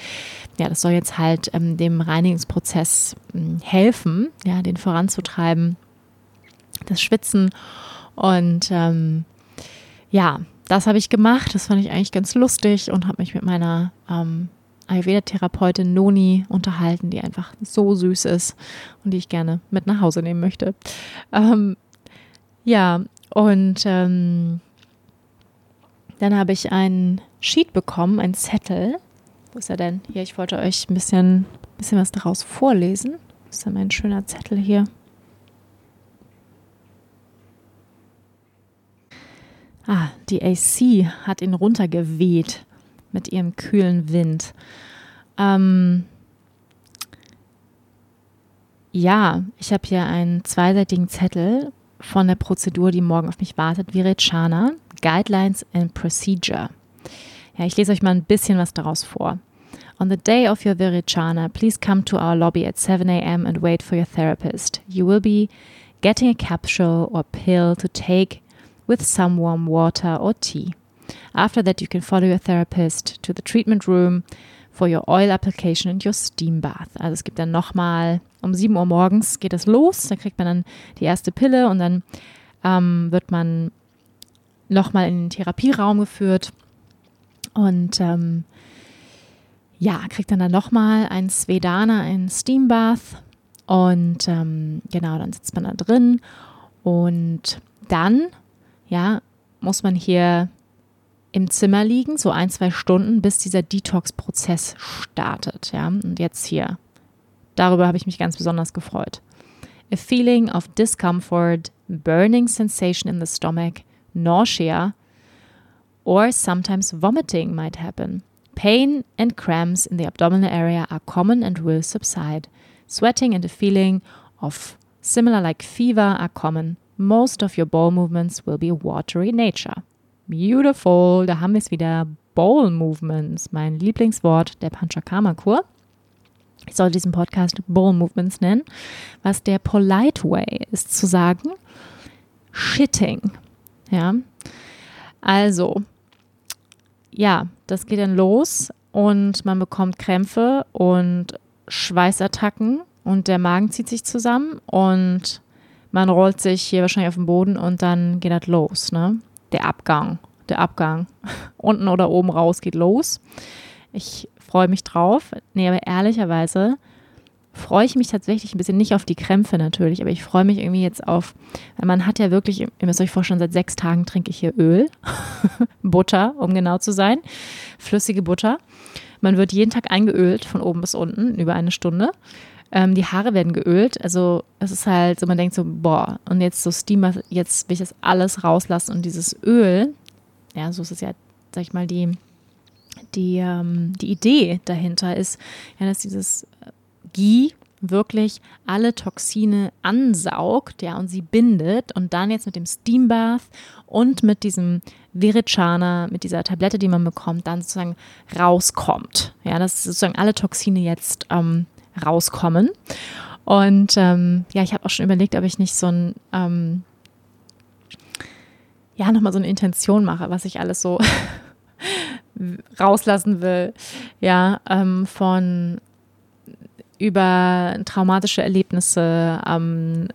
Speaker 1: ja, das soll jetzt halt ähm, dem Reinigungsprozess ähm, helfen, ja, den voranzutreiben das Schwitzen. Und ähm, ja, das habe ich gemacht. Das fand ich eigentlich ganz lustig und habe mich mit meiner ähm, Ayurveda-Therapeutin Noni unterhalten, die einfach so süß ist und die ich gerne mit nach Hause nehmen möchte. Ähm, ja, und ähm, dann habe ich einen Sheet bekommen, einen Zettel. Wo ist er denn? Hier, ich wollte euch ein bisschen, bisschen was daraus vorlesen. Das ist ja mein schöner Zettel hier. Ah, die AC hat ihn runtergeweht mit ihrem kühlen Wind. Ähm, ja, ich habe hier einen zweiseitigen Zettel von der Prozedur, die morgen auf mich wartet, Virechana, Guidelines and Procedure. Ja, ich lese euch mal ein bisschen was daraus vor. On the day of your Virechana, please come to our lobby at 7 a.m. and wait for your therapist. You will be getting a capsule or pill to take with some warm water or tea. After that, you can follow your therapist to the treatment room for your oil application and your steam bath. Also es gibt dann nochmal um 7 Uhr morgens geht es los, da kriegt man dann die erste Pille und dann ähm, wird man nochmal in den Therapieraum geführt und ähm, ja, kriegt dann dann nochmal ein Svedana, ein Steam Bath und ähm, genau, dann sitzt man da drin und dann ja, muss man hier im Zimmer liegen, so ein, zwei Stunden, bis dieser Detox-Prozess startet. Ja, und jetzt hier. Darüber habe ich mich ganz besonders gefreut. A feeling of discomfort, burning sensation in the stomach, nausea, or sometimes vomiting might happen. Pain and cramps in the abdominal area are common and will subside. Sweating and a feeling of similar like fever are common most of your bowel movements will be watery nature. Beautiful, da haben wir es wieder. Bowl Movements, mein Lieblingswort der Panchakarma-Kur. Ich soll diesen Podcast Bowl Movements nennen, was der polite way ist zu sagen, shitting. Ja, also, ja, das geht dann los und man bekommt Krämpfe und Schweißattacken und der Magen zieht sich zusammen und man rollt sich hier wahrscheinlich auf den Boden und dann geht das los, ne? Der Abgang, der Abgang. Unten oder oben raus geht los. Ich freue mich drauf. Nee, aber ehrlicherweise freue ich mich tatsächlich ein bisschen nicht auf die Krämpfe natürlich, aber ich freue mich irgendwie jetzt auf, weil man hat ja wirklich, ihr müsst euch vorstellen, seit sechs Tagen trinke ich hier Öl, Butter, um genau zu sein, flüssige Butter. Man wird jeden Tag eingeölt von oben bis unten über eine Stunde. Ähm, die Haare werden geölt. Also es ist halt so, man denkt so, boah, und jetzt so Steamer, jetzt will ich das alles rauslassen und dieses Öl, ja, so ist es ja, sag ich mal, die, die, ähm, die Idee dahinter ist, ja, dass dieses Ghee wirklich alle Toxine ansaugt, ja, und sie bindet und dann jetzt mit dem Steam Bath und mit diesem Verichana, mit dieser Tablette, die man bekommt, dann sozusagen rauskommt. Ja, dass sozusagen alle Toxine jetzt ähm, rauskommen. Und ähm, ja, ich habe auch schon überlegt, ob ich nicht so ein, ähm, ja, nochmal so eine Intention mache, was ich alles so rauslassen will. Ja, ähm, von über traumatische Erlebnisse, ähm,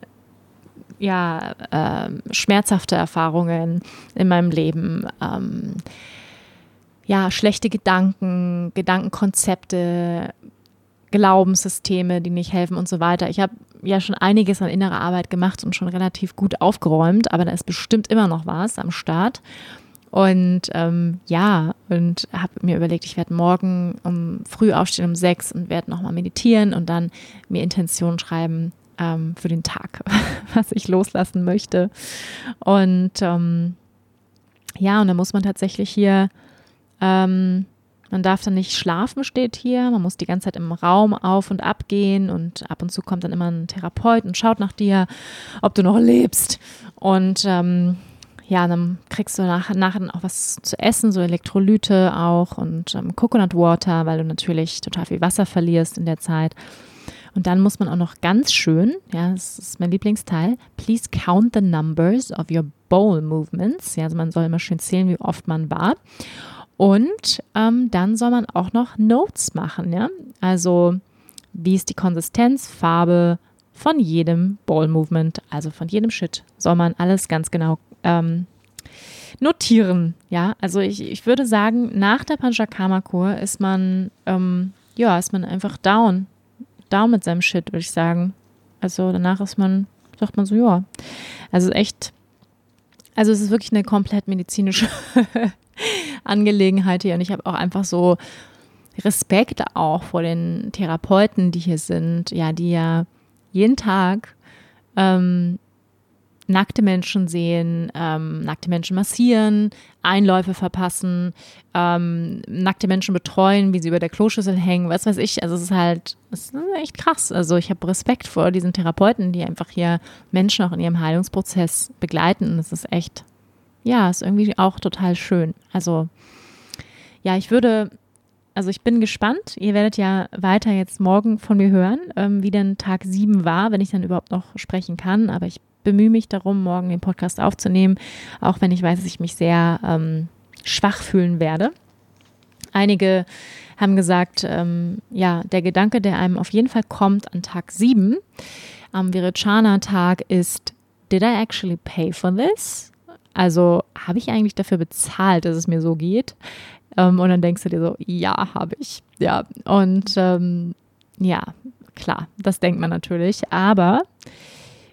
Speaker 1: ja, äh, schmerzhafte Erfahrungen in meinem Leben, ähm, ja, schlechte Gedanken, Gedankenkonzepte, Glaubenssysteme, die nicht helfen und so weiter. Ich habe ja schon einiges an innerer Arbeit gemacht und schon relativ gut aufgeräumt, aber da ist bestimmt immer noch was am Start. Und ähm, ja, und habe mir überlegt, ich werde morgen um früh aufstehen um sechs und werde nochmal meditieren und dann mir Intentionen schreiben ähm, für den Tag, was ich loslassen möchte. Und ähm, ja, und da muss man tatsächlich hier ähm, man darf dann nicht schlafen, steht hier. Man muss die ganze Zeit im Raum auf und ab gehen und ab und zu kommt dann immer ein Therapeut und schaut nach dir, ob du noch lebst. Und ähm, ja, dann kriegst du nachher nach auch was zu essen, so Elektrolyte auch und ähm, Coconut Water, weil du natürlich total viel Wasser verlierst in der Zeit. Und dann muss man auch noch ganz schön, ja, das ist mein Lieblingsteil, please count the numbers of your bowl movements. Ja, also man soll immer schön zählen, wie oft man war. Und ähm, dann soll man auch noch Notes machen, ja. Also wie ist die Konsistenz, Farbe von jedem Ball Movement, also von jedem Shit, soll man alles ganz genau ähm, notieren, ja. Also ich, ich würde sagen, nach der Panchakarma-Kur ist man, ähm, ja, ist man einfach down, down mit seinem Shit, würde ich sagen. Also danach ist man, sagt man so, ja. Also echt, also es ist wirklich eine komplett medizinische Angelegenheit hier. Und ich habe auch einfach so Respekt auch vor den Therapeuten, die hier sind, ja, die ja jeden Tag ähm, nackte Menschen sehen, ähm, nackte Menschen massieren, Einläufe verpassen, ähm, nackte Menschen betreuen, wie sie über der Kloschüssel hängen, was weiß ich. Also es ist halt, es ist echt krass. Also ich habe Respekt vor diesen Therapeuten, die einfach hier Menschen auch in ihrem Heilungsprozess begleiten. Und es ist echt, ja, ist irgendwie auch total schön. Also ja, ich würde, also ich bin gespannt. Ihr werdet ja weiter jetzt morgen von mir hören, ähm, wie denn Tag 7 war, wenn ich dann überhaupt noch sprechen kann. Aber ich bemühe mich darum, morgen den Podcast aufzunehmen, auch wenn ich weiß, dass ich mich sehr ähm, schwach fühlen werde. Einige haben gesagt, ähm, ja, der Gedanke, der einem auf jeden Fall kommt an Tag 7, am Virichana-Tag ist, did I actually pay for this? Also habe ich eigentlich dafür bezahlt, dass es mir so geht? Ähm, und dann denkst du dir so, ja, habe ich. Ja, und ähm, ja, klar, das denkt man natürlich. Aber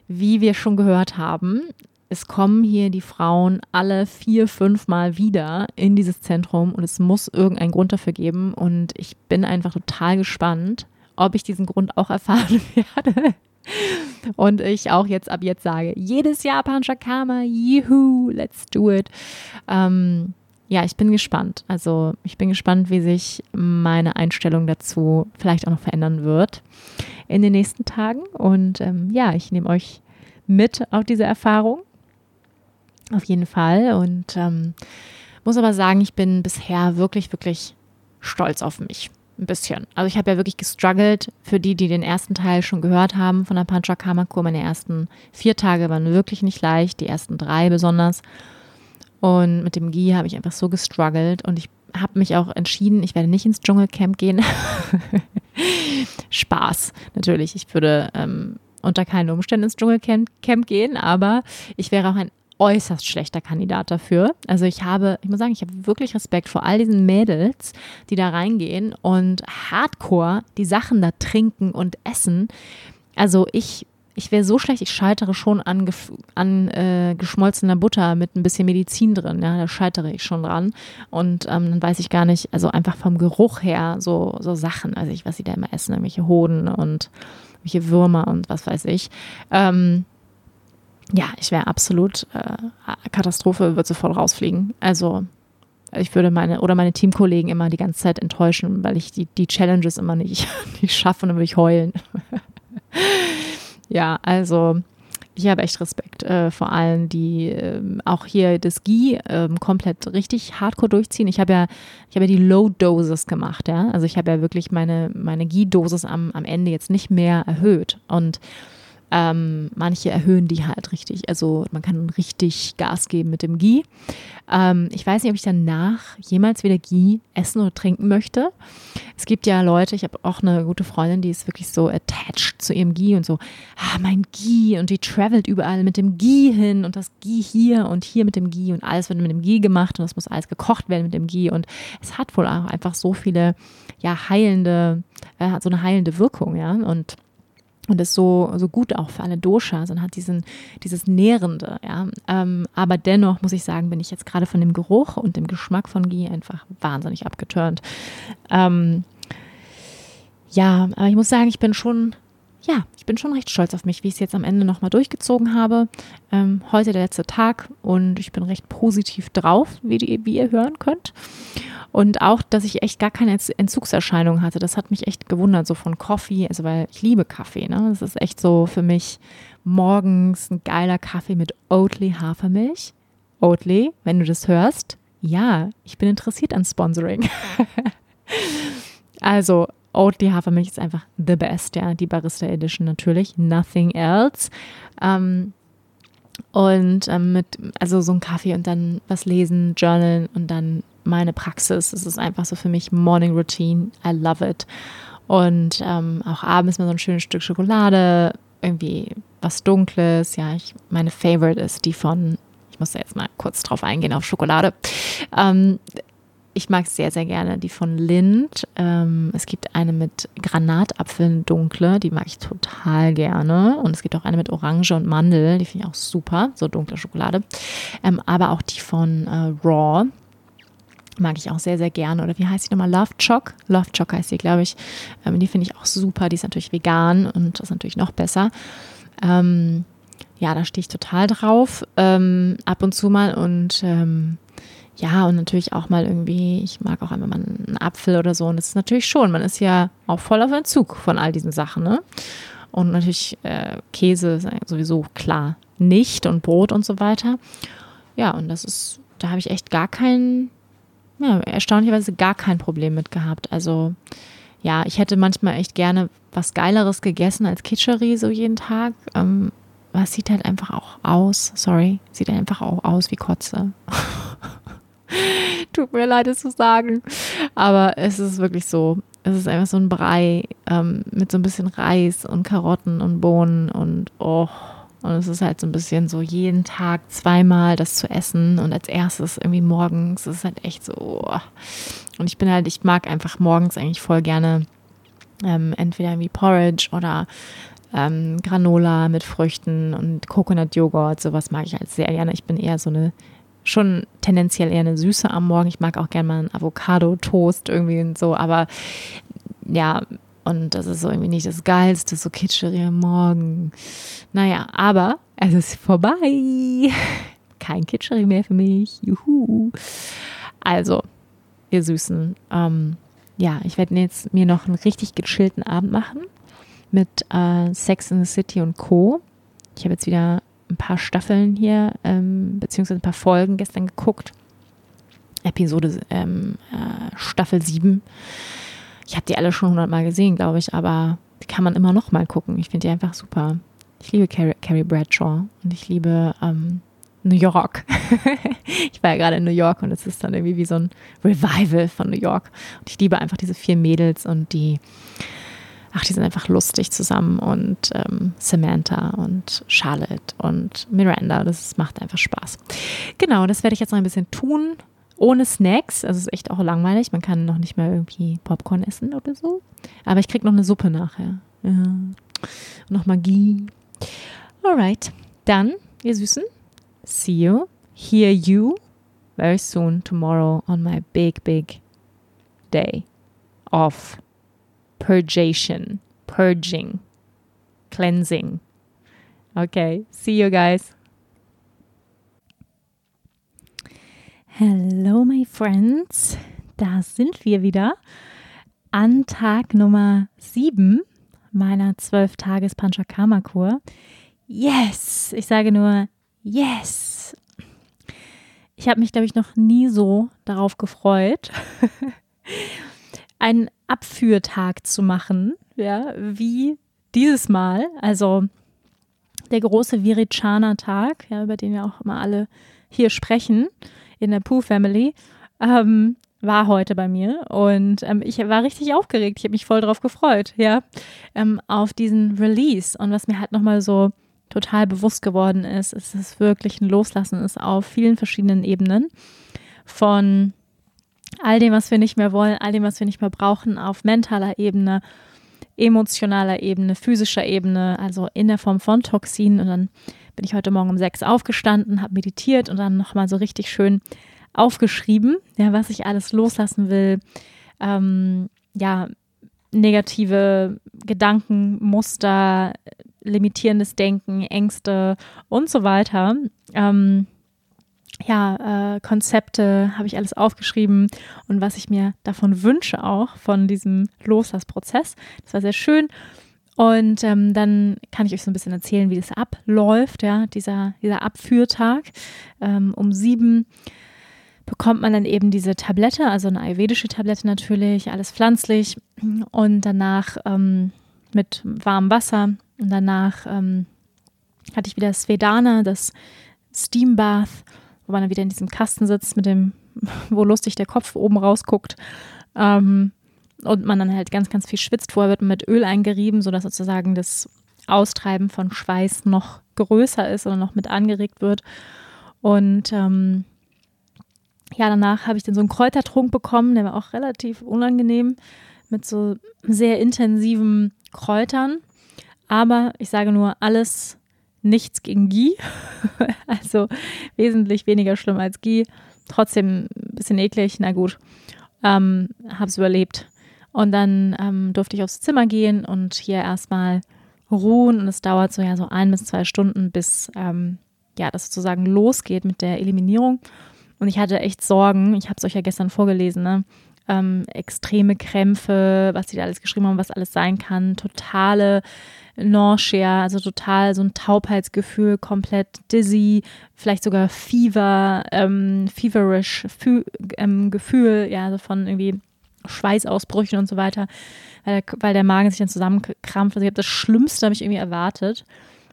Speaker 1: wie wir schon gehört haben, es kommen hier die Frauen alle vier, fünf Mal wieder in dieses Zentrum und es muss irgendeinen Grund dafür geben. Und ich bin einfach total gespannt, ob ich diesen Grund auch erfahren werde. Und ich auch jetzt ab jetzt sage, jedes Jahr Panchakarma, juhu, let's do it. Ähm, ja, ich bin gespannt. Also ich bin gespannt, wie sich meine Einstellung dazu vielleicht auch noch verändern wird in den nächsten Tagen. Und ähm, ja, ich nehme euch mit auf diese Erfahrung. Auf jeden Fall. Und ähm, muss aber sagen, ich bin bisher wirklich, wirklich stolz auf mich. Ein bisschen. Also ich habe ja wirklich gestruggelt. Für die, die den ersten Teil schon gehört haben von der Panchakarma-Kur, meine ersten vier Tage waren wirklich nicht leicht, die ersten drei besonders. Und mit dem Gi habe ich einfach so gestruggelt und ich habe mich auch entschieden, ich werde nicht ins Dschungelcamp gehen. Spaß, natürlich. Ich würde ähm, unter keinen Umständen ins Dschungelcamp gehen, aber ich wäre auch ein äußerst schlechter Kandidat dafür. Also ich habe, ich muss sagen, ich habe wirklich Respekt vor all diesen Mädels, die da reingehen und hardcore die Sachen da trinken und essen. Also ich ich wäre so schlecht, ich scheitere schon an, an äh, geschmolzener Butter mit ein bisschen Medizin drin. Ja, da scheitere ich schon dran. Und ähm, dann weiß ich gar nicht, also einfach vom Geruch her, so, so Sachen, also ich, was sie da immer essen, irgendwelche Hoden und welche Würmer und was weiß ich. Ähm, ja, ich wäre absolut äh, Katastrophe, würde sofort rausfliegen. Also ich würde meine oder meine Teamkollegen immer die ganze Zeit enttäuschen, weil ich die, die Challenges immer nicht, nicht schaffe und dann würde ich heulen. Ja, also ich habe echt Respekt äh, vor allen, die äh, auch hier das GI äh, komplett richtig hardcore durchziehen. Ich habe ja, ich habe ja die Low Doses gemacht, ja. Also ich habe ja wirklich meine, meine GI-Dosis am, am Ende jetzt nicht mehr erhöht. Und ähm, manche erhöhen die halt richtig. Also man kann richtig Gas geben mit dem Ghee. Ähm, ich weiß nicht, ob ich danach jemals wieder Ghee essen oder trinken möchte. Es gibt ja Leute, ich habe auch eine gute Freundin, die ist wirklich so attached zu ihrem Ghee und so, ah, mein Ghee und die travelt überall mit dem Ghee hin und das Ghee hier und hier mit dem Ghee und alles wird mit dem Ghee gemacht und es muss alles gekocht werden mit dem Ghee und es hat wohl auch einfach so viele, ja, heilende, äh, so eine heilende Wirkung, ja, und und ist so, so gut auch für alle Doshas und hat diesen, dieses Nährende, ja. Ähm, aber dennoch muss ich sagen, bin ich jetzt gerade von dem Geruch und dem Geschmack von Ghee einfach wahnsinnig abgeturnt. Ähm, ja, aber ich muss sagen, ich bin schon, ja, ich bin schon recht stolz auf mich, wie ich es jetzt am Ende nochmal durchgezogen habe. Ähm, heute der letzte Tag und ich bin recht positiv drauf, wie, die, wie ihr hören könnt. Und auch, dass ich echt gar keine Entzugserscheinung hatte. Das hat mich echt gewundert, so von Coffee, also weil ich liebe Kaffee. Ne? Das ist echt so für mich morgens ein geiler Kaffee mit Oatly Hafermilch. Oatly, wenn du das hörst, ja, ich bin interessiert an Sponsoring. also, Oatly Hafermilch ist einfach the best, ja, die Barista Edition natürlich, nothing else. Ähm, und ähm, mit, also so ein Kaffee und dann was lesen, journalen und dann meine Praxis. Es ist einfach so für mich Morning Routine. I love it. Und ähm, auch abends mal so ein schönes Stück Schokolade, irgendwie was Dunkles. Ja, ich, meine Favorite ist die von, ich muss da jetzt mal kurz drauf eingehen auf Schokolade. Ähm, ich mag sehr, sehr gerne, die von Lind. Ähm, es gibt eine mit Granatapfeln dunkle, die mag ich total gerne. Und es gibt auch eine mit Orange und Mandel, die finde ich auch super, so dunkle Schokolade. Ähm, aber auch die von äh, Raw, mag ich auch sehr, sehr gerne. Oder wie heißt die nochmal? Love Choc? Love Choc heißt die, glaube ich. Ähm, die finde ich auch super. Die ist natürlich vegan und das ist natürlich noch besser. Ähm, ja, da stehe ich total drauf. Ähm, ab und zu mal und ähm, ja, und natürlich auch mal irgendwie, ich mag auch einmal mal einen Apfel oder so. Und das ist natürlich schon, man ist ja auch voll auf Entzug von all diesen Sachen, ne? Und natürlich äh, Käse sowieso klar nicht und Brot und so weiter. Ja, und das ist, da habe ich echt gar keinen ja, erstaunlicherweise gar kein Problem mit gehabt. Also ja, ich hätte manchmal echt gerne was Geileres gegessen als Kitscherie so jeden Tag. Ähm, es sieht halt einfach auch aus, sorry, sieht halt einfach auch aus wie Kotze. Tut mir leid, es zu sagen. Aber es ist wirklich so. Es ist einfach so ein Brei ähm, mit so ein bisschen Reis und Karotten und Bohnen und oh, und es ist halt so ein bisschen so jeden Tag zweimal das zu essen und als erstes irgendwie morgens. Es ist halt echt so. Oh. Und ich bin halt, ich mag einfach morgens eigentlich voll gerne ähm, entweder irgendwie Porridge oder ähm, Granola mit Früchten und Coconut-Joghurt. Sowas mag ich halt sehr gerne. Ich bin eher so eine, schon tendenziell eher eine Süße am Morgen. Ich mag auch gerne mal einen Avocado-Toast irgendwie und so. Aber ja, und das ist so irgendwie nicht das Geilste, so kitscheri am Morgen. Naja, aber es ist vorbei. Kein Kitscheri mehr für mich. Juhu. Also, ihr Süßen, ähm, ja, ich werde jetzt mir noch einen richtig gechillten Abend machen mit äh, Sex in the City und Co. Ich habe jetzt wieder ein paar Staffeln hier, ähm, beziehungsweise ein paar Folgen gestern geguckt. Episode ähm, äh, Staffel 7 ich habe die alle schon hundertmal gesehen, glaube ich, aber die kann man immer noch mal gucken. Ich finde die einfach super. Ich liebe Carrie, Carrie Bradshaw und ich liebe ähm, New York. ich war ja gerade in New York und es ist dann irgendwie wie so ein Revival von New York. Und ich liebe einfach diese vier Mädels und die ach, die sind einfach lustig zusammen und ähm, Samantha und Charlotte und Miranda. Das macht einfach Spaß. Genau, das werde ich jetzt noch ein bisschen tun. Ohne Snacks, also es ist echt auch langweilig. Man kann noch nicht mal irgendwie Popcorn essen oder so. Aber ich kriege noch eine Suppe nachher. Ja. Noch Magie. Alright, dann, ihr Süßen, see you, hear you very soon tomorrow on my big, big day of purgation, purging, cleansing. Okay, see you guys. Hello, my friends. Da sind wir wieder an Tag Nummer 7 meiner 12-Tages-Panchakarma-Kur. Yes! Ich sage nur yes! Ich habe mich, glaube ich, noch nie so darauf gefreut, einen Abführtag zu machen, ja, wie dieses Mal. Also der große Virichana-Tag, ja, über den wir auch immer alle hier sprechen in der Pooh Family, ähm, war heute bei mir und ähm, ich war richtig aufgeregt. Ich habe mich voll darauf gefreut, ja, ähm, auf diesen Release. Und was mir halt nochmal so total bewusst geworden ist, ist es wirklich ein Loslassen ist auf vielen verschiedenen Ebenen von all dem, was wir nicht mehr wollen, all dem, was wir nicht mehr brauchen, auf mentaler Ebene, emotionaler Ebene, physischer Ebene, also in der Form von Toxinen. Und dann bin ich heute Morgen um sechs aufgestanden, habe meditiert und dann nochmal so richtig schön aufgeschrieben, ja, was ich alles loslassen will. Ähm, ja, negative Gedanken, Muster, limitierendes Denken, Ängste und so weiter. Ähm, ja, äh, Konzepte habe ich alles aufgeschrieben und was ich mir davon wünsche auch von diesem Loslassprozess. Das war sehr schön. Und ähm, dann kann ich euch so ein bisschen erzählen, wie das abläuft, ja, dieser, dieser Abführtag. Ähm, um sieben bekommt man dann eben diese Tablette, also eine ayurvedische Tablette natürlich, alles pflanzlich und danach ähm, mit warmem Wasser und danach ähm, hatte ich wieder das Vedana, das Steam Bath wo man dann wieder in diesem Kasten sitzt, mit dem, wo lustig der Kopf oben rausguckt. Ähm, und man dann halt ganz, ganz viel schwitzt. Vorher wird man mit Öl eingerieben, sodass sozusagen das Austreiben von Schweiß noch größer ist oder noch mit angeregt wird. Und ähm, ja, danach habe ich dann so einen Kräutertrunk bekommen, der war auch relativ unangenehm, mit so sehr intensiven Kräutern. Aber ich sage nur, alles nichts gegen Ghee. also wesentlich weniger schlimm als Ghee. Trotzdem ein bisschen eklig, na gut. Ähm, es überlebt. Und dann ähm, durfte ich aufs Zimmer gehen und hier erstmal ruhen. Und es dauert so ja so ein bis zwei Stunden, bis ähm, ja, das sozusagen losgeht mit der Eliminierung. Und ich hatte echt Sorgen. Ich habe es euch ja gestern vorgelesen, ne? Ähm, extreme Krämpfe, was sie da alles geschrieben haben, was alles sein kann, totale Nausea, also total so ein Taubheitsgefühl, komplett dizzy, vielleicht sogar Fever, ähm, feverish Fü ähm, Gefühl, ja, also von irgendwie Schweißausbrüchen und so weiter, weil der, weil der Magen sich dann zusammenkrampft. Also ich habe das Schlimmste habe ich irgendwie erwartet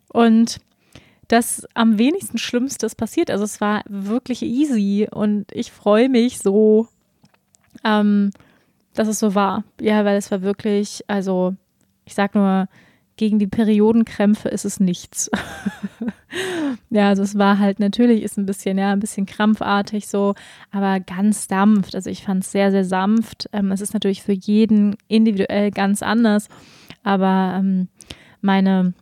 Speaker 1: und das am wenigsten Schlimmste ist passiert. Also es war wirklich easy und ich freue mich so, ähm, dass es so war. Ja, weil es war wirklich, also ich sag nur, gegen die Periodenkrämpfe ist es nichts. ja, also es war halt natürlich ist ein bisschen, ja, ein bisschen krampfartig so, aber ganz sanft. Also ich fand es sehr, sehr sanft. Ähm, es ist natürlich für jeden individuell ganz anders, aber ähm, meine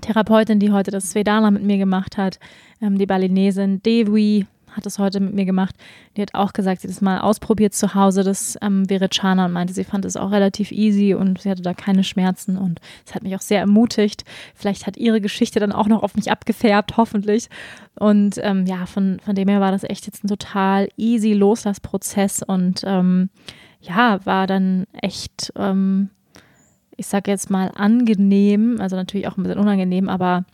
Speaker 1: Therapeutin, die heute das Svedana mit mir gemacht hat, ähm, die Balinesin Devi, hat es heute mit mir gemacht. Die hat auch gesagt, sie hat es mal ausprobiert zu Hause, das ähm, Verechana und meinte, sie fand es auch relativ easy und sie hatte da keine Schmerzen und es hat mich auch sehr ermutigt. Vielleicht hat ihre Geschichte dann auch noch auf mich abgefärbt, hoffentlich. Und ähm, ja, von, von dem her war das echt jetzt ein total easy Loslassprozess und ähm, ja, war dann echt, ähm, ich sage jetzt mal angenehm, also natürlich auch ein bisschen unangenehm, aber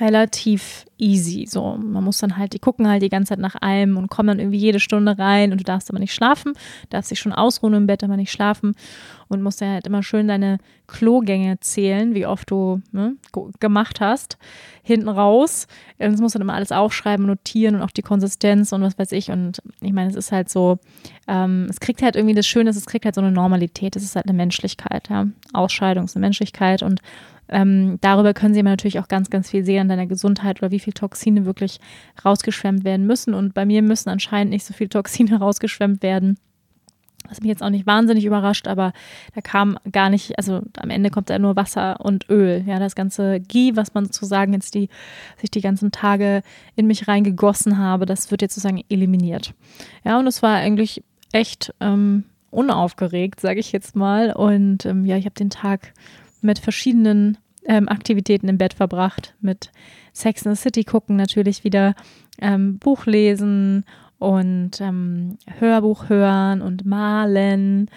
Speaker 1: relativ easy. So, man muss dann halt, die gucken halt die ganze Zeit nach allem und kommen dann irgendwie jede Stunde rein und du darfst aber nicht schlafen, darfst dich schon ausruhen im Bett, aber nicht schlafen und musst ja halt immer schön deine Klogänge zählen, wie oft du ne, gemacht hast, hinten raus. Das musst du dann immer alles aufschreiben, notieren und auch die Konsistenz und was weiß ich. Und ich meine, es ist halt so, ähm, es kriegt halt irgendwie das Schöne, es kriegt halt so eine Normalität, es ist halt eine Menschlichkeit, ja. Ausscheidung ist eine Menschlichkeit und ähm, darüber können sie aber natürlich auch ganz, ganz viel sehen an deiner Gesundheit oder wie viel Toxine wirklich rausgeschwemmt werden müssen. Und bei mir müssen anscheinend nicht so viele Toxine rausgeschwemmt werden. Was mich jetzt auch nicht wahnsinnig überrascht, aber da kam gar nicht, also am Ende kommt da nur Wasser und Öl. Ja, das ganze Ghee, was man sozusagen jetzt die, sich die ganzen Tage in mich reingegossen habe, das wird jetzt sozusagen eliminiert. Ja, und es war eigentlich echt ähm, unaufgeregt, sage ich jetzt mal. Und ähm, ja, ich habe den Tag mit verschiedenen ähm, Aktivitäten im Bett verbracht, mit Sex in the City gucken, natürlich wieder ähm, Buch lesen und ähm, Hörbuch hören und malen.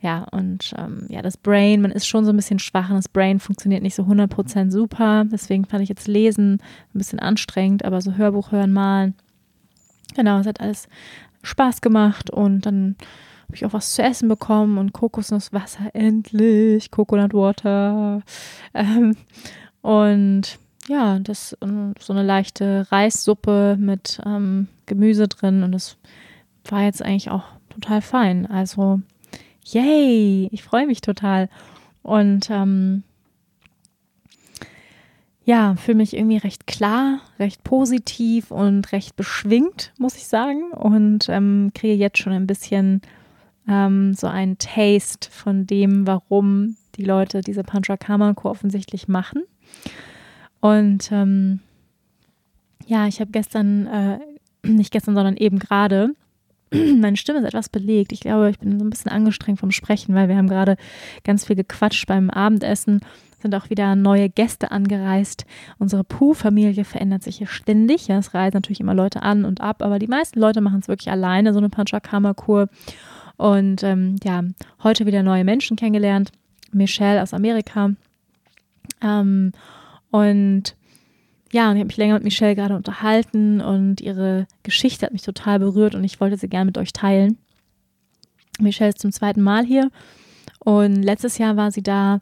Speaker 1: Ja, und ähm, ja, das Brain, man ist schon so ein bisschen schwach und das Brain funktioniert nicht so 100% super. Deswegen fand ich jetzt Lesen ein bisschen anstrengend, aber so Hörbuch hören, malen. Genau, es hat alles Spaß gemacht und dann habe ich auch was zu essen bekommen und Kokosnusswasser endlich, Coconut Water. Ähm, und ja, das so eine leichte Reissuppe mit ähm, Gemüse drin und das war jetzt eigentlich auch total fein. Also, yay, ich freue mich total. Und ähm, ja, fühle mich irgendwie recht klar, recht positiv und recht beschwingt, muss ich sagen. Und ähm, kriege jetzt schon ein bisschen ähm, so ein Taste von dem, warum die Leute diese Panchakarma-Kur offensichtlich machen. Und ähm, ja, ich habe gestern, äh, nicht gestern, sondern eben gerade, meine Stimme ist etwas belegt. Ich glaube, ich bin so ein bisschen angestrengt vom Sprechen, weil wir haben gerade ganz viel gequatscht beim Abendessen, sind auch wieder neue Gäste angereist. Unsere Puh-Familie verändert sich hier ständig. Ja, es reisen natürlich immer Leute an und ab, aber die meisten Leute machen es wirklich alleine, so eine Panchakarma-Kur. Und ähm, ja, heute wieder neue Menschen kennengelernt. Michelle aus Amerika. Ähm, und ja, und ich habe mich länger mit Michelle gerade unterhalten und ihre Geschichte hat mich total berührt und ich wollte sie gerne mit euch teilen. Michelle ist zum zweiten Mal hier und letztes Jahr war sie da,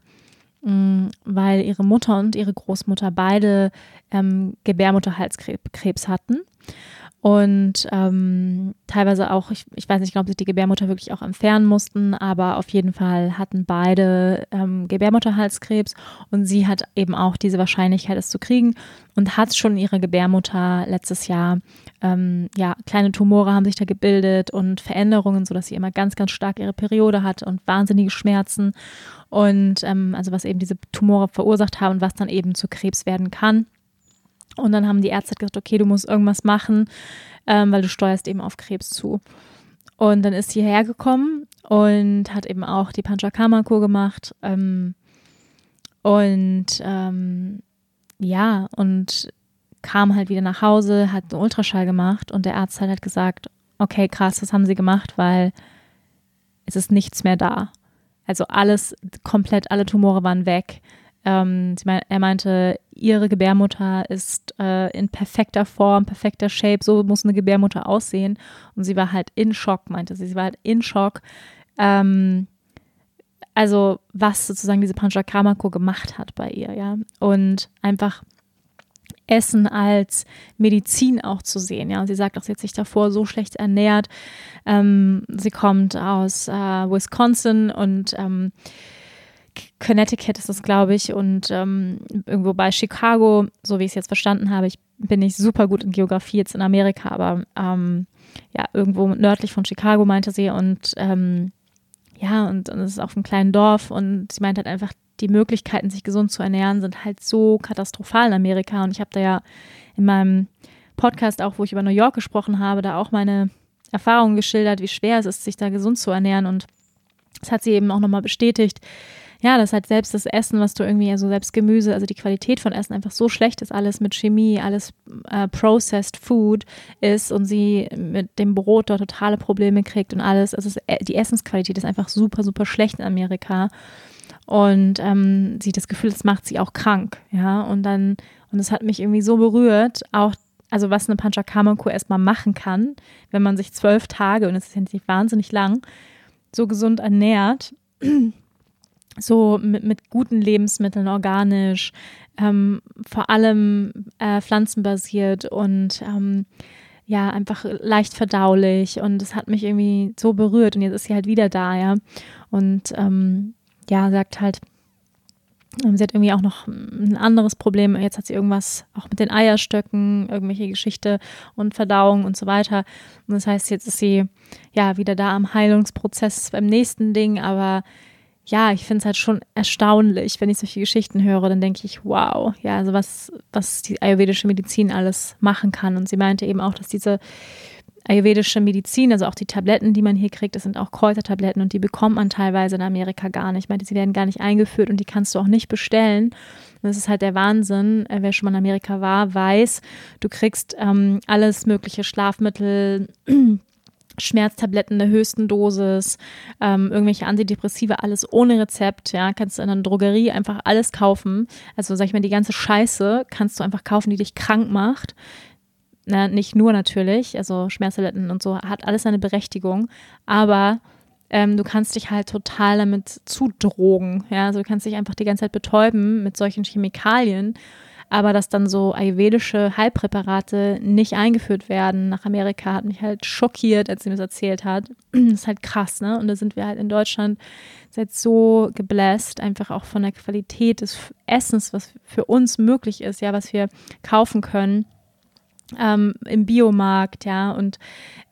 Speaker 1: mm, weil ihre Mutter und ihre Großmutter beide ähm, Gebärmutterhalskrebs hatten und ähm, teilweise auch, ich, ich weiß nicht, ob sie die Gebärmutter wirklich auch entfernen mussten, aber auf jeden Fall hatten beide ähm, Gebärmutterhalskrebs und sie hat eben auch diese Wahrscheinlichkeit, es zu kriegen und hat schon ihre Gebärmutter letztes Jahr, ähm, ja, kleine Tumore haben sich da gebildet und Veränderungen, sodass sie immer ganz, ganz stark ihre Periode hat und wahnsinnige Schmerzen und ähm, also was eben diese Tumore verursacht haben und was dann eben zu Krebs werden kann. Und dann haben die Ärzte gesagt, okay, du musst irgendwas machen, ähm, weil du steuerst eben auf Krebs zu. Und dann ist sie hierher gekommen und hat eben auch die Panchakarma-Kur gemacht. Ähm, und ähm, ja, und kam halt wieder nach Hause, hat einen Ultraschall gemacht und der Arzt hat halt gesagt, okay, krass, das haben sie gemacht, weil es ist nichts mehr da. Also alles, komplett alle Tumore waren weg. Ähm, mein, er meinte, ihre Gebärmutter ist äh, in perfekter Form, perfekter Shape, so muss eine Gebärmutter aussehen. Und sie war halt in Schock, meinte sie. Sie war halt in Schock. Ähm, also, was sozusagen diese Panchakarma-Kur gemacht hat bei ihr, ja. Und einfach Essen als Medizin auch zu sehen. Ja, und sie sagt auch, sie hat sich davor so schlecht ernährt. Ähm, sie kommt aus äh, Wisconsin und ähm, Connecticut ist es, glaube ich, und ähm, irgendwo bei Chicago, so wie ich es jetzt verstanden habe. Ich bin nicht super gut in Geografie jetzt in Amerika, aber ähm, ja, irgendwo nördlich von Chicago meinte sie und ähm, ja, und, und es ist auf einem kleinen Dorf und sie meint halt einfach, die Möglichkeiten, sich gesund zu ernähren, sind halt so katastrophal in Amerika und ich habe da ja in meinem Podcast auch, wo ich über New York gesprochen habe, da auch meine Erfahrungen geschildert, wie schwer es ist, sich da gesund zu ernähren und das hat sie eben auch nochmal bestätigt, ja, dass halt selbst das Essen, was du irgendwie, also selbst Gemüse, also die Qualität von Essen einfach so schlecht ist, alles mit Chemie, alles äh, processed Food ist und sie mit dem Brot dort totale Probleme kriegt und alles. Also äh, die Essensqualität ist einfach super, super schlecht in Amerika. und ähm, sie das Gefühl, das macht sie auch krank, ja, und dann, und es hat mich irgendwie so berührt, auch, also was eine Panchakarma-Kur erstmal machen kann, wenn man sich zwölf Tage, und es ist ja nicht wahnsinnig lang, so gesund ernährt, so mit, mit guten Lebensmitteln, organisch, ähm, vor allem äh, pflanzenbasiert und ähm, ja, einfach leicht verdaulich und es hat mich irgendwie so berührt und jetzt ist sie halt wieder da, ja. Und ähm, ja, sagt halt, ähm, sie hat irgendwie auch noch ein anderes Problem. Jetzt hat sie irgendwas auch mit den Eierstöcken, irgendwelche Geschichte und Verdauung und so weiter. Und das heißt, jetzt ist sie ja wieder da am Heilungsprozess beim nächsten Ding, aber ja, ich finde es halt schon erstaunlich, wenn ich solche Geschichten höre, dann denke ich, wow, ja, also was, was die ayurvedische Medizin alles machen kann. Und sie meinte eben auch, dass diese ayurvedische Medizin, also auch die Tabletten, die man hier kriegt, das sind auch Kräutertabletten und die bekommt man teilweise in Amerika gar nicht. Ich meinte, sie werden gar nicht eingeführt und die kannst du auch nicht bestellen. Und das ist halt der Wahnsinn. Äh, wer schon mal in Amerika war, weiß, du kriegst ähm, alles mögliche Schlafmittel, Schmerztabletten der höchsten Dosis, ähm, irgendwelche Antidepressiva, alles ohne Rezept, ja, kannst du in einer Drogerie einfach alles kaufen. Also sag ich mal, die ganze Scheiße kannst du einfach kaufen, die dich krank macht. Na, nicht nur natürlich, also Schmerztabletten und so hat alles seine Berechtigung, aber ähm, du kannst dich halt total damit zudrogen, ja, also du kannst dich einfach die ganze Zeit betäuben mit solchen Chemikalien aber dass dann so ayurvedische Heilpräparate nicht eingeführt werden nach Amerika, hat mich halt schockiert, als sie mir das erzählt hat. Das ist halt krass, ne? Und da sind wir halt in Deutschland jetzt so gebläst, einfach auch von der Qualität des Essens, was für uns möglich ist, ja, was wir kaufen können ähm, im Biomarkt, ja, und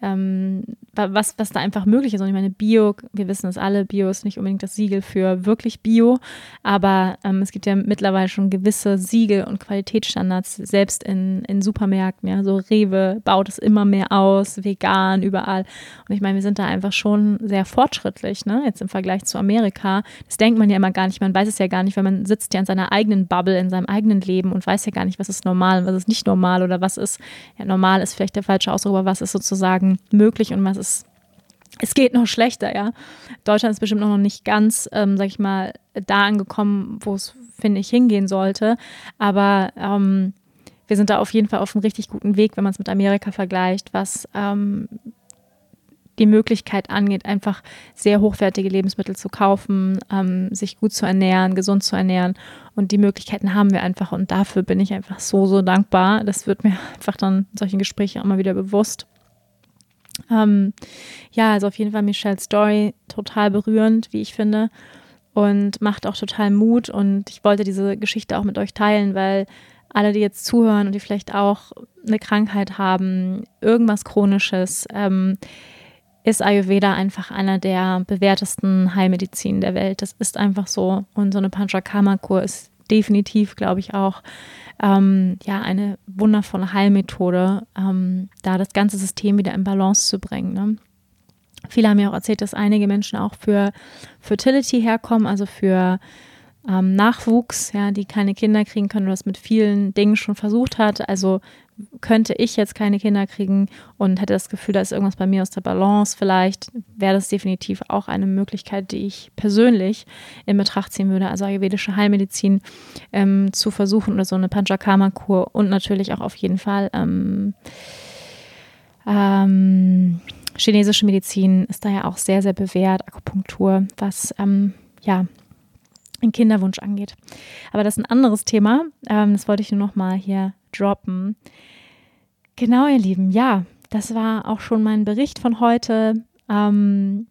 Speaker 1: ähm, was, was da einfach möglich ist. Und ich meine, Bio, wir wissen es alle, Bio ist nicht unbedingt das Siegel für wirklich Bio, aber ähm, es gibt ja mittlerweile schon gewisse Siegel und Qualitätsstandards, selbst in, in Supermärkten, ja, so Rewe baut es immer mehr aus, vegan, überall. Und ich meine, wir sind da einfach schon sehr fortschrittlich, ne, jetzt im Vergleich zu Amerika. Das denkt man ja immer gar nicht, man weiß es ja gar nicht, weil man sitzt ja in seiner eigenen Bubble, in seinem eigenen Leben und weiß ja gar nicht, was ist normal und was ist nicht normal oder was ist, ja, normal ist vielleicht der falsche Ausdruck, aber was ist sozusagen möglich und was ist es geht noch schlechter, ja. Deutschland ist bestimmt noch nicht ganz, ähm, sag ich mal, da angekommen, wo es, finde ich, hingehen sollte. Aber ähm, wir sind da auf jeden Fall auf einem richtig guten Weg, wenn man es mit Amerika vergleicht, was ähm, die Möglichkeit angeht, einfach sehr hochwertige Lebensmittel zu kaufen, ähm, sich gut zu ernähren, gesund zu ernähren. Und die Möglichkeiten haben wir einfach. Und dafür bin ich einfach so, so dankbar. Das wird mir einfach dann in solchen Gesprächen immer wieder bewusst. Ähm, ja, also auf jeden Fall Michelle's Story total berührend, wie ich finde. Und macht auch total Mut. Und ich wollte diese Geschichte auch mit euch teilen, weil alle, die jetzt zuhören und die vielleicht auch eine Krankheit haben, irgendwas Chronisches, ähm, ist Ayurveda einfach einer der bewährtesten Heilmedizinen der Welt. Das ist einfach so. Und so eine Panchakarma-Kur ist definitiv, glaube ich, auch ähm, ja, eine wundervolle Heilmethode, ähm, da das ganze System wieder in Balance zu bringen. Ne? Viele haben mir auch erzählt, dass einige Menschen auch für Fertility herkommen, also für ähm, Nachwuchs, ja, die keine Kinder kriegen können oder das mit vielen Dingen schon versucht hat. Also könnte ich jetzt keine Kinder kriegen und hätte das Gefühl, da ist irgendwas bei mir aus der Balance, vielleicht wäre das definitiv auch eine Möglichkeit, die ich persönlich in Betracht ziehen würde, also ayurvedische Heilmedizin ähm, zu versuchen oder so eine Panchakarma-Kur und natürlich auch auf jeden Fall ähm, ähm, chinesische Medizin ist da ja auch sehr, sehr bewährt, Akupunktur, was ähm, ja den Kinderwunsch angeht. Aber das ist ein anderes Thema. Ähm, das wollte ich nur noch mal hier droppen. Genau, ihr Lieben, ja, das war auch schon mein Bericht von heute. Ähm,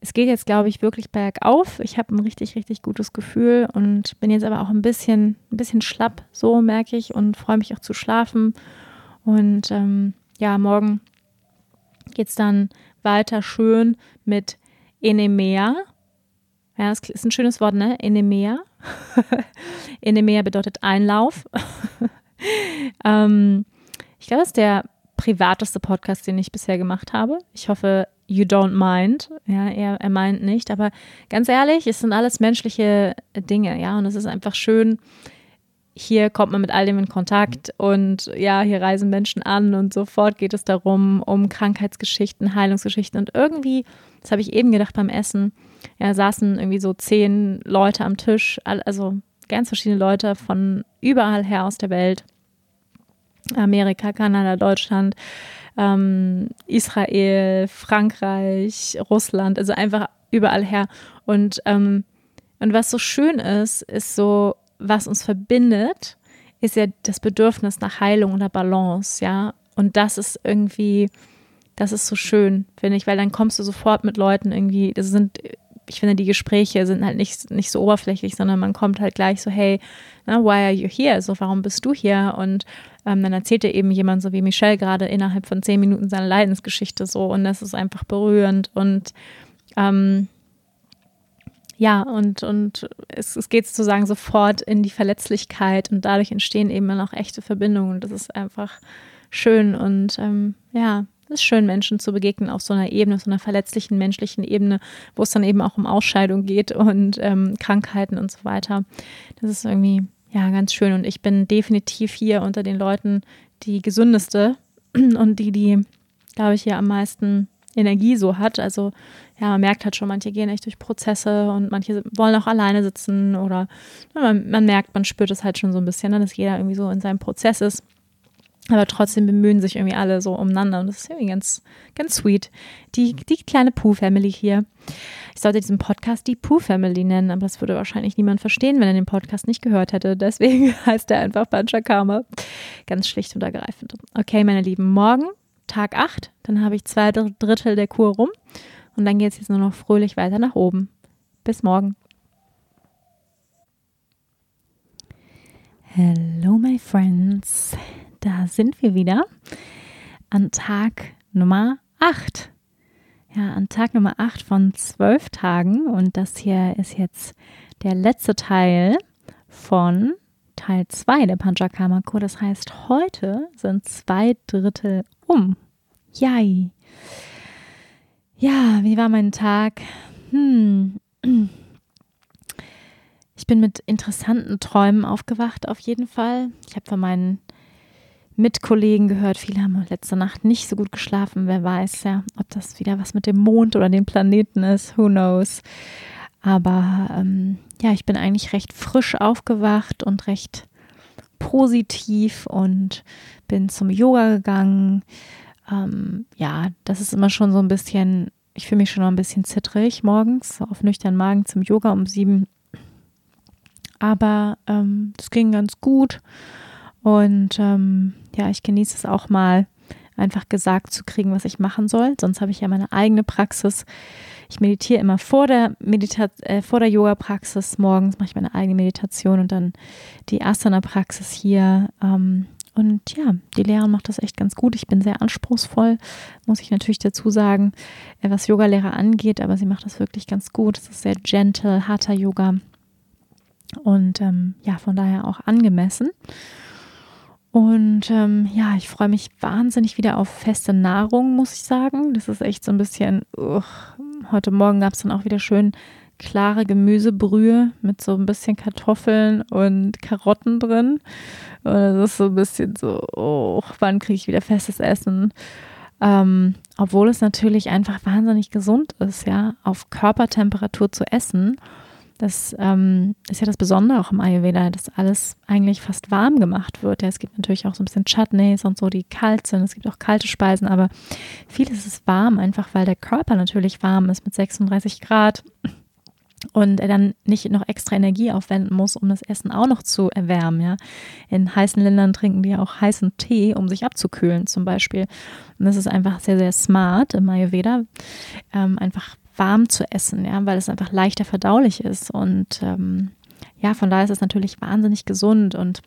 Speaker 1: es geht jetzt, glaube ich, wirklich bergauf. Ich habe ein richtig, richtig gutes Gefühl und bin jetzt aber auch ein bisschen, ein bisschen schlapp, so merke ich, und freue mich auch zu schlafen. Und ähm, ja, morgen geht es dann weiter schön mit Enemea. Ja, das ist ein schönes Wort, ne? Enemea. Enemea bedeutet Einlauf. ähm, ich glaube, das ist der privateste Podcast, den ich bisher gemacht habe. Ich hoffe, you don't mind. Ja, er, er meint nicht. Aber ganz ehrlich, es sind alles menschliche Dinge, ja. Und es ist einfach schön. Hier kommt man mit all dem in Kontakt und ja, hier reisen Menschen an und sofort geht es darum, um Krankheitsgeschichten, Heilungsgeschichten und irgendwie Das habe ich eben gedacht beim Essen. Ja, saßen irgendwie so zehn Leute am Tisch, also ganz verschiedene Leute von überall her aus der Welt. Amerika, Kanada, Deutschland, ähm, Israel, Frankreich, Russland, also einfach überall her. Und, ähm, und was so schön ist, ist so, was uns verbindet, ist ja das Bedürfnis nach Heilung oder Balance, ja. Und das ist irgendwie, das ist so schön, finde ich, weil dann kommst du sofort mit Leuten irgendwie, das sind, ich finde, die Gespräche sind halt nicht, nicht so oberflächlich, sondern man kommt halt gleich so, hey, na, why are you here? So, warum bist du hier? Und ähm, dann erzählt dir eben jemand, so wie Michelle, gerade innerhalb von zehn Minuten seine Leidensgeschichte so und das ist einfach berührend und ähm, ja, und, und es, es geht sozusagen sofort in die Verletzlichkeit und dadurch entstehen eben dann auch echte Verbindungen. Das ist einfach schön und ähm, ja, es ist schön, Menschen zu begegnen auf so einer Ebene, auf so einer verletzlichen menschlichen Ebene, wo es dann eben auch um Ausscheidung geht und ähm, Krankheiten und so weiter. Das ist irgendwie, ja, ganz schön. Und ich bin definitiv hier unter den Leuten die gesündeste und die, die, glaube ich, hier am meisten Energie so hat. Also ja, man merkt halt schon, manche gehen echt durch Prozesse und manche wollen auch alleine sitzen oder ja, man, man, merkt, man spürt es halt schon so ein bisschen, ne, dass jeder irgendwie so in seinem Prozess ist. Aber trotzdem bemühen sich irgendwie alle so umeinander und das ist irgendwie ganz, ganz sweet. Die, die kleine Pooh-Family hier. Ich sollte diesen Podcast die Pooh-Family nennen, aber das würde wahrscheinlich niemand verstehen, wenn er den Podcast nicht gehört hätte. Deswegen heißt er einfach Panchakarma. Ganz schlicht und ergreifend. Okay, meine Lieben, morgen Tag 8, dann habe ich zwei Drittel der Kur rum und dann geht es jetzt nur noch fröhlich weiter nach oben. Bis morgen. Hello, my friends. Da sind wir wieder an Tag Nummer 8. Ja, an Tag Nummer 8 von 12 Tagen. Und das hier ist jetzt der letzte Teil von Teil 2 der Panchakarma-Kur. Das heißt, heute sind zwei Drittel um. Yay. Ja, wie war mein Tag? Hm. Ich bin mit interessanten Träumen aufgewacht, auf jeden Fall. Ich habe von meinen Mitkollegen gehört, viele haben letzte Nacht nicht so gut geschlafen. Wer weiß ja, ob das wieder was mit dem Mond oder den Planeten ist. Who knows? Aber ähm, ja, ich bin eigentlich recht frisch aufgewacht und recht positiv und bin zum Yoga gegangen. Ähm, ja, das ist immer schon so ein bisschen, ich fühle mich schon noch ein bisschen zittrig morgens, auf nüchternen Magen zum Yoga um sieben. Aber ähm, das ging ganz gut. Und ähm, ja, ich genieße es auch mal, einfach gesagt zu kriegen, was ich machen soll. Sonst habe ich ja meine eigene Praxis. Ich meditiere immer vor der, Medita äh, vor der Yoga-Praxis. Morgens mache ich meine eigene Meditation und dann die Asana-Praxis hier. Ähm, und ja, die Lehrerin macht das echt ganz gut. Ich bin sehr anspruchsvoll, muss ich natürlich dazu sagen, äh, was Yogalehrer angeht, aber sie macht das wirklich ganz gut. Es ist sehr gentle, harter Yoga und ähm, ja, von daher auch angemessen. Und ähm, ja, ich freue mich wahnsinnig wieder auf feste Nahrung, muss ich sagen. Das ist echt so ein bisschen, uh, heute Morgen gab es dann auch wieder schön klare Gemüsebrühe mit so ein bisschen Kartoffeln und Karotten drin. Und das ist so ein bisschen so, oh, wann kriege ich wieder festes Essen? Ähm, obwohl es natürlich einfach wahnsinnig gesund ist, ja, auf Körpertemperatur zu essen. Das ähm, ist ja das Besondere auch im Ayurveda, dass alles eigentlich fast warm gemacht wird. Ja, es gibt natürlich auch so ein bisschen Chutneys und so, die kalt sind. Es gibt auch kalte Speisen, aber vieles ist warm, einfach weil der Körper natürlich warm ist mit 36 Grad und er dann nicht noch extra Energie aufwenden muss, um das Essen auch noch zu erwärmen. Ja. In heißen Ländern trinken die auch heißen Tee, um sich abzukühlen zum Beispiel. Und das ist einfach sehr, sehr smart im Ayurveda, ähm, einfach warm zu essen, ja, weil es einfach leichter verdaulich ist. Und ähm, ja, von daher ist es natürlich wahnsinnig gesund und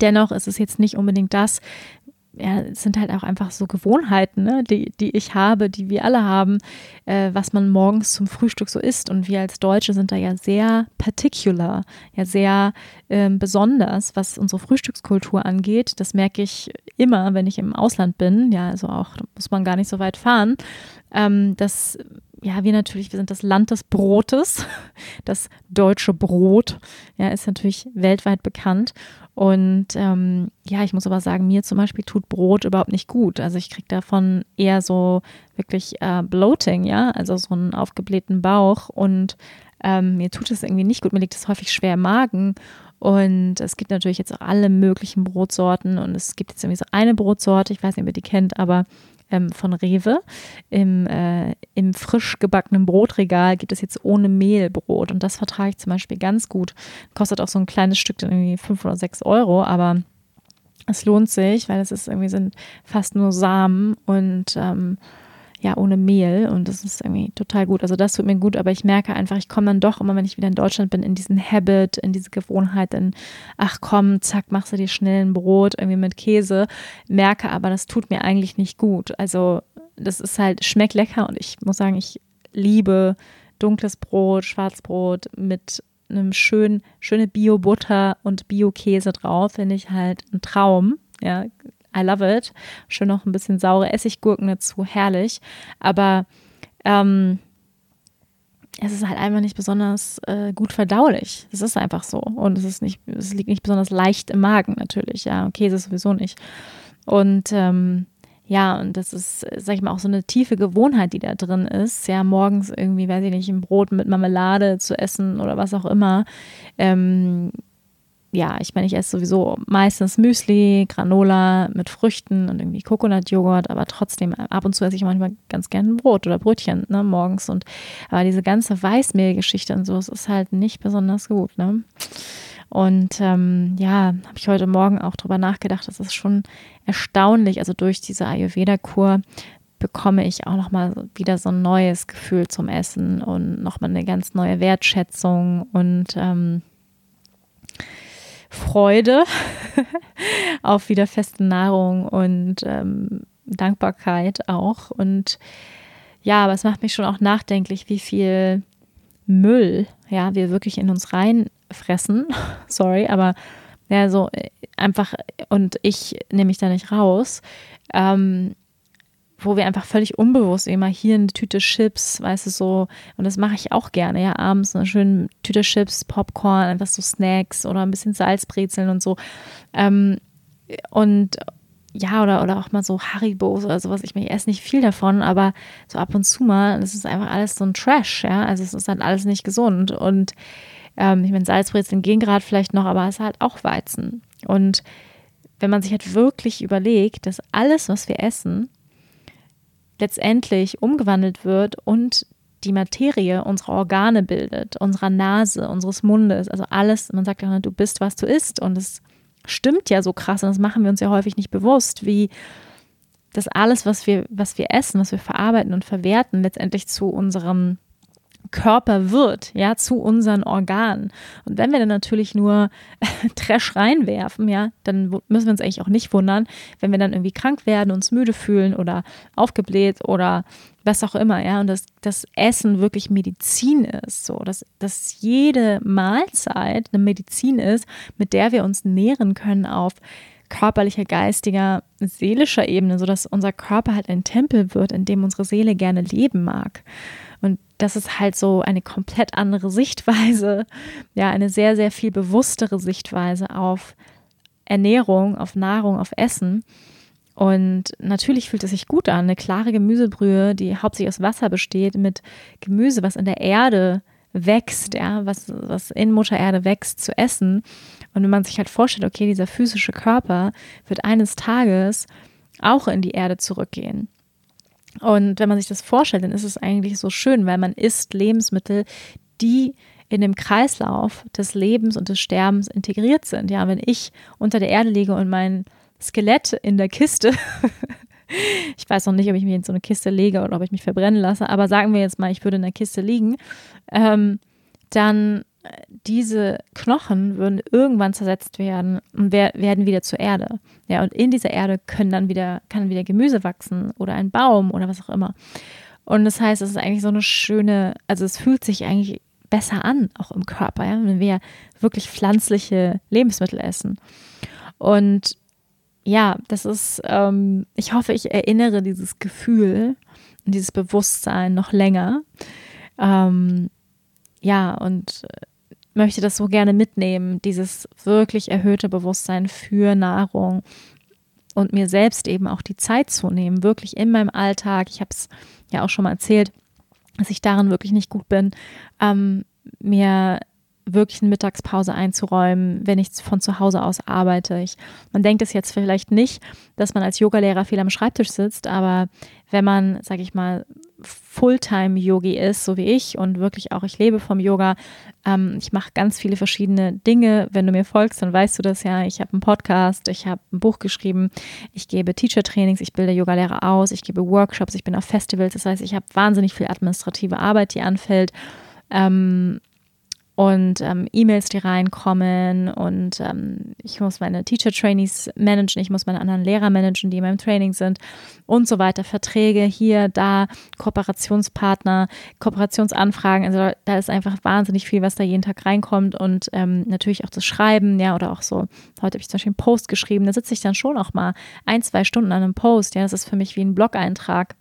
Speaker 1: Dennoch ist es jetzt nicht unbedingt das, ja, es sind halt auch einfach so Gewohnheiten, ne, die, die ich habe, die wir alle haben, äh, was man morgens zum Frühstück so isst. Und wir als Deutsche sind da ja sehr particular, ja sehr äh, besonders, was unsere Frühstückskultur angeht. Das merke ich immer, wenn ich im Ausland bin. Ja, also auch muss man gar nicht so weit fahren. Ähm, dass ja, wir natürlich, wir sind das Land des Brotes. Das deutsche Brot, ja, ist natürlich weltweit bekannt. Und ähm, ja, ich muss aber sagen, mir zum Beispiel tut Brot überhaupt nicht gut. Also ich kriege davon eher so wirklich äh, Bloating, ja, also so einen aufgeblähten Bauch. Und ähm, mir tut es irgendwie nicht gut. Mir liegt es häufig schwer im Magen. Und es gibt natürlich jetzt auch alle möglichen Brotsorten. Und es gibt jetzt irgendwie so eine Brotsorte, ich weiß nicht, ob ihr die kennt, aber ähm, von Rewe. Im, äh, Im frisch gebackenen Brotregal gibt es jetzt ohne Mehl Brot und das vertrage ich zum Beispiel ganz gut. Kostet auch so ein kleines Stück dann irgendwie fünf oder sechs Euro, aber es lohnt sich, weil es ist irgendwie sind fast nur Samen und ähm, ja, ohne Mehl und das ist irgendwie total gut. Also das tut mir gut, aber ich merke einfach, ich komme dann doch immer, wenn ich wieder in Deutschland bin, in diesen Habit, in diese Gewohnheit, in ach komm, zack, machst du dir schnell ein Brot irgendwie mit Käse, merke aber, das tut mir eigentlich nicht gut. Also das ist halt, schmeckt lecker und ich muss sagen, ich liebe dunkles Brot, Schwarzbrot mit einem schönen, schöne Bio-Butter und Bio-Käse drauf, finde ich halt ein Traum. Ja, I love it. Schön noch ein bisschen saure Essiggurken dazu, herrlich. Aber ähm, es ist halt einfach nicht besonders äh, gut verdaulich. Es ist einfach so. Und es ist nicht, es liegt nicht besonders leicht im Magen natürlich. Ja, ist sowieso nicht. Und ähm, ja, und das ist, sag ich mal, auch so eine tiefe Gewohnheit, die da drin ist. Ja, morgens irgendwie, weiß ich nicht, ein Brot mit Marmelade zu essen oder was auch immer. Ähm, ja, ich meine, ich esse sowieso meistens Müsli, Granola mit Früchten und irgendwie Coconut-Joghurt, aber trotzdem ab und zu esse ich manchmal ganz gerne Brot oder Brötchen ne, morgens. Und aber diese ganze Weißmehlgeschichte und so, es ist halt nicht besonders gut. Ne? Und ähm, ja, habe ich heute Morgen auch drüber nachgedacht, das ist schon erstaunlich. Also durch diese Ayurveda-Kur bekomme ich auch nochmal wieder so ein neues Gefühl zum Essen und nochmal eine ganz neue Wertschätzung und ähm, Freude auf wieder feste Nahrung und ähm, Dankbarkeit auch. Und ja, aber es macht mich schon auch nachdenklich, wie viel Müll ja, wir wirklich in uns reinfressen. Sorry, aber ja, so äh, einfach, und ich nehme mich da nicht raus. Ähm, wo wir einfach völlig unbewusst immer hier eine Tüte Chips, weißt du, so, und das mache ich auch gerne, ja, abends eine schöne Tüte Chips, Popcorn, einfach so Snacks oder ein bisschen Salzbrezeln und so. Ähm, und ja, oder, oder auch mal so Haribos oder sowas. Ich, ich esse nicht viel davon, aber so ab und zu mal, das ist einfach alles so ein Trash, ja. Also es ist halt alles nicht gesund. Und ähm, ich meine, Salzbrezeln gehen gerade vielleicht noch, aber es ist halt auch Weizen. Und wenn man sich halt wirklich überlegt, dass alles, was wir essen, letztendlich umgewandelt wird und die Materie unserer Organe bildet, unserer Nase, unseres Mundes, also alles, man sagt ja, du bist, was du isst. Und es stimmt ja so krass und das machen wir uns ja häufig nicht bewusst, wie das alles, was wir, was wir essen, was wir verarbeiten und verwerten, letztendlich zu unserem Körper wird, ja, zu unseren Organen. Und wenn wir dann natürlich nur Trash reinwerfen, ja, dann müssen wir uns eigentlich auch nicht wundern, wenn wir dann irgendwie krank werden, uns müde fühlen oder aufgebläht oder was auch immer, ja, und dass das Essen wirklich Medizin ist, so, dass, dass jede Mahlzeit eine Medizin ist, mit der wir uns nähren können auf körperlicher, geistiger, seelischer Ebene, sodass unser Körper halt ein Tempel wird, in dem unsere Seele gerne leben mag. Das ist halt so eine komplett andere Sichtweise, ja, eine sehr, sehr viel bewusstere Sichtweise auf Ernährung, auf Nahrung, auf Essen. Und natürlich fühlt es sich gut an, eine klare Gemüsebrühe, die hauptsächlich aus Wasser besteht, mit Gemüse, was in der Erde wächst, ja, was, was in Mutter Erde wächst, zu essen. Und wenn man sich halt vorstellt, okay, dieser physische Körper wird eines Tages auch in die Erde zurückgehen. Und wenn man sich das vorstellt, dann ist es eigentlich so schön, weil man isst Lebensmittel, die in dem Kreislauf des Lebens und des Sterbens integriert sind. Ja, wenn ich unter der Erde liege und mein Skelett in der Kiste, ich weiß noch nicht, ob ich mich in so eine Kiste lege oder ob ich mich verbrennen lasse, aber sagen wir jetzt mal, ich würde in der Kiste liegen, ähm, dann diese Knochen würden irgendwann zersetzt werden und werden wieder zur Erde. Ja, und in dieser Erde können dann wieder, kann wieder Gemüse wachsen oder ein Baum oder was auch immer. Und das heißt, es ist eigentlich so eine schöne, also es fühlt sich eigentlich besser an, auch im Körper, ja, wenn wir wirklich pflanzliche Lebensmittel essen. Und ja, das ist, ähm, ich hoffe, ich erinnere dieses Gefühl und dieses Bewusstsein noch länger. Ähm, ja, und äh, möchte das so gerne mitnehmen, dieses wirklich erhöhte Bewusstsein für Nahrung und mir selbst eben auch die Zeit zu nehmen, wirklich in meinem Alltag. Ich habe es ja auch schon mal erzählt, dass ich darin wirklich nicht gut bin, ähm, mir wirklich eine Mittagspause einzuräumen, wenn ich von zu Hause aus arbeite. Ich, man denkt es jetzt vielleicht nicht, dass man als Yogalehrer viel am Schreibtisch sitzt, aber wenn man, sage ich mal, Fulltime-Yogi ist, so wie ich und wirklich auch, ich lebe vom Yoga. Ähm, ich mache ganz viele verschiedene Dinge. Wenn du mir folgst, dann weißt du das ja. Ich habe einen Podcast, ich habe ein Buch geschrieben, ich gebe Teacher-Trainings, ich bilde Yogalehrer aus, ich gebe Workshops, ich bin auf Festivals. Das heißt, ich habe wahnsinnig viel administrative Arbeit, die anfällt. Ähm, und ähm, E-Mails, die reinkommen und ähm, ich muss meine Teacher-Trainees managen, ich muss meine anderen Lehrer managen, die in meinem Training sind und so weiter. Verträge hier, da, Kooperationspartner, Kooperationsanfragen, also da ist einfach wahnsinnig viel, was da jeden Tag reinkommt und ähm, natürlich auch das Schreiben, ja, oder auch so, heute habe ich zum Beispiel einen Post geschrieben, da sitze ich dann schon auch mal ein, zwei Stunden an einem Post, ja, das ist für mich wie ein Blog-Eintrag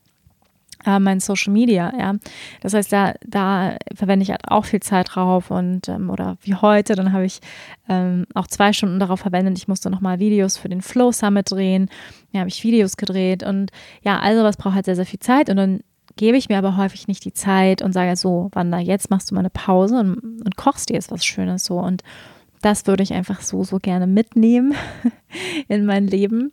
Speaker 1: äh, mein Social Media, ja. Das heißt, da, da verwende ich halt auch viel Zeit drauf und ähm, oder wie heute, dann habe ich ähm, auch zwei Stunden darauf verwendet. Ich musste nochmal Videos für den Flow Summit drehen. Ja, habe ich Videos gedreht und ja, also was braucht halt sehr, sehr viel Zeit und dann gebe ich mir aber häufig nicht die Zeit und sage so, Wanda, jetzt machst du mal eine Pause und, und kochst dir jetzt was Schönes so und das würde ich einfach so, so gerne mitnehmen in mein Leben.